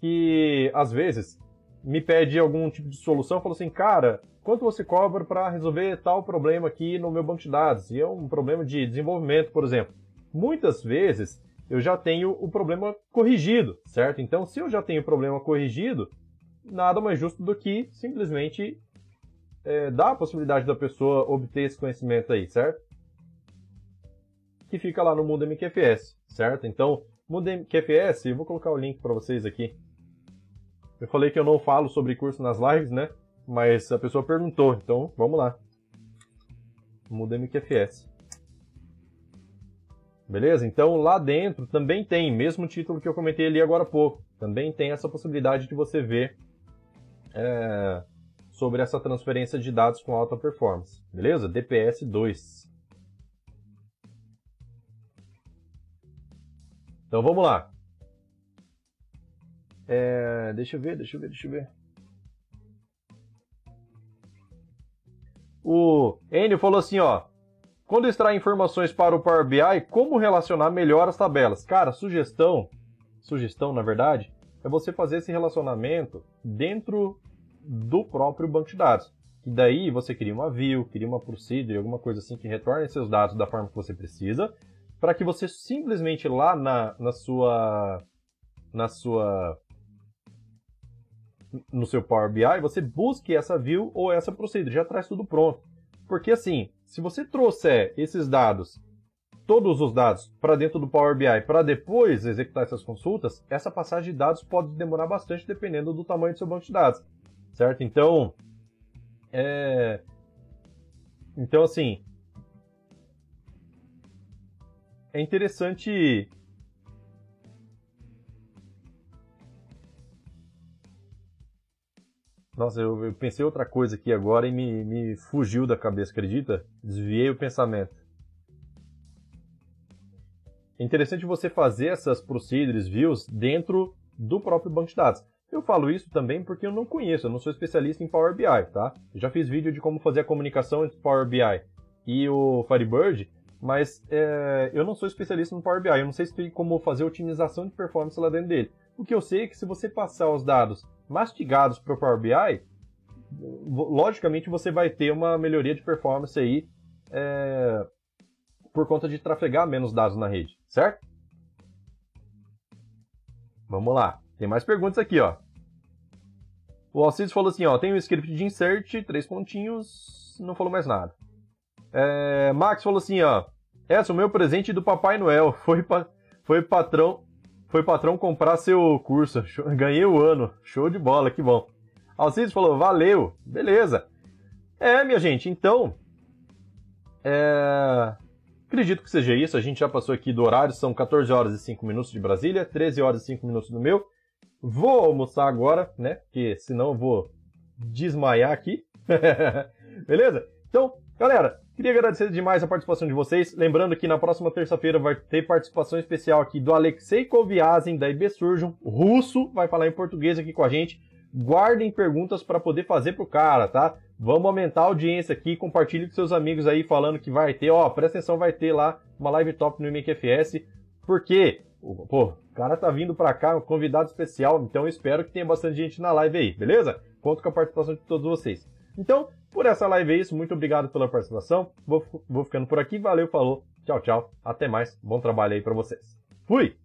que às vezes me pede algum tipo de solução, falou assim, cara, quanto você cobra para resolver tal problema aqui no meu banco de dados? E é um problema de desenvolvimento, por exemplo. Muitas vezes eu já tenho o problema corrigido, certo? Então, se eu já tenho o problema corrigido, nada mais justo do que simplesmente é, dar a possibilidade da pessoa obter esse conhecimento aí, certo? Que fica lá no Mundo MQFS, certo? Então, Mundo MQFS, eu vou colocar o link para vocês aqui eu falei que eu não falo sobre curso nas lives, né? Mas a pessoa perguntou, então vamos lá. Muda MQFS. Beleza? Então lá dentro também tem, mesmo título que eu comentei ali agora há pouco, também tem essa possibilidade de você ver é, sobre essa transferência de dados com alta performance. Beleza? DPS 2. Então vamos lá. É, deixa eu ver, deixa eu ver, deixa eu ver. O Enio falou assim, ó. Quando extrair informações para o Power BI, como relacionar melhor as tabelas? Cara, sugestão, sugestão na verdade, é você fazer esse relacionamento dentro do próprio banco de dados. E daí você cria uma view, cria uma procedure, alguma coisa assim que retorne seus dados da forma que você precisa, para que você simplesmente lá na, na sua na sua no seu Power BI, você busque essa view ou essa procedure, já traz tudo pronto. Porque assim, se você trouxer esses dados, todos os dados, para dentro do Power BI para depois executar essas consultas, essa passagem de dados pode demorar bastante dependendo do tamanho do seu banco de dados, certo? Então, é... então assim, é interessante Nossa, eu, pensei outra coisa aqui agora e me, me fugiu da cabeça, acredita? Desviei o pensamento. É interessante você fazer essas procedures, views, dentro do próprio banco de dados. Eu falo isso também porque eu não conheço, eu não sou especialista em Power BI, tá? Eu já fiz vídeo de como fazer a comunicação entre Power BI e o Firebird, mas é, eu não sou especialista no Power BI, eu não sei como fazer otimização de performance lá dentro dele. O que eu sei é que se você passar os dados mastigados para o Power BI, logicamente você vai ter uma melhoria de performance aí é, por conta de trafegar menos dados na rede, certo? Vamos lá, tem mais perguntas aqui, ó. O Alcides falou assim, ó, tem um script de insert, três pontinhos, não falou mais nada. É, Max falou assim, ó. Essa é o meu presente do Papai Noel. Foi, pa, foi patrão foi patrão comprar seu curso. Ganhei o ano. Show de bola, que bom. Alcides falou, valeu. Beleza. É, minha gente, então. É... Acredito que seja isso. A gente já passou aqui do horário. São 14 horas e 5 minutos de Brasília, 13 horas e 5 minutos do meu. Vou almoçar agora, né? Porque senão eu vou desmaiar aqui. Beleza? Então, galera, queria agradecer demais a participação de vocês. Lembrando que na próxima terça-feira vai ter participação especial aqui do Alexei Koviazin, da IB Surgeon, russo, vai falar em português aqui com a gente. Guardem perguntas para poder fazer pro cara, tá? Vamos aumentar a audiência aqui, compartilhe com seus amigos aí falando que vai ter, ó, presta atenção, vai ter lá uma live top no MQFS, porque, pô, o cara tá vindo pra cá, um convidado especial, então eu espero que tenha bastante gente na live aí, beleza? Conto com a participação de todos vocês. Então, por essa live é isso, muito obrigado pela participação, vou, vou ficando por aqui, valeu, falou, tchau, tchau, até mais, bom trabalho aí para vocês. Fui!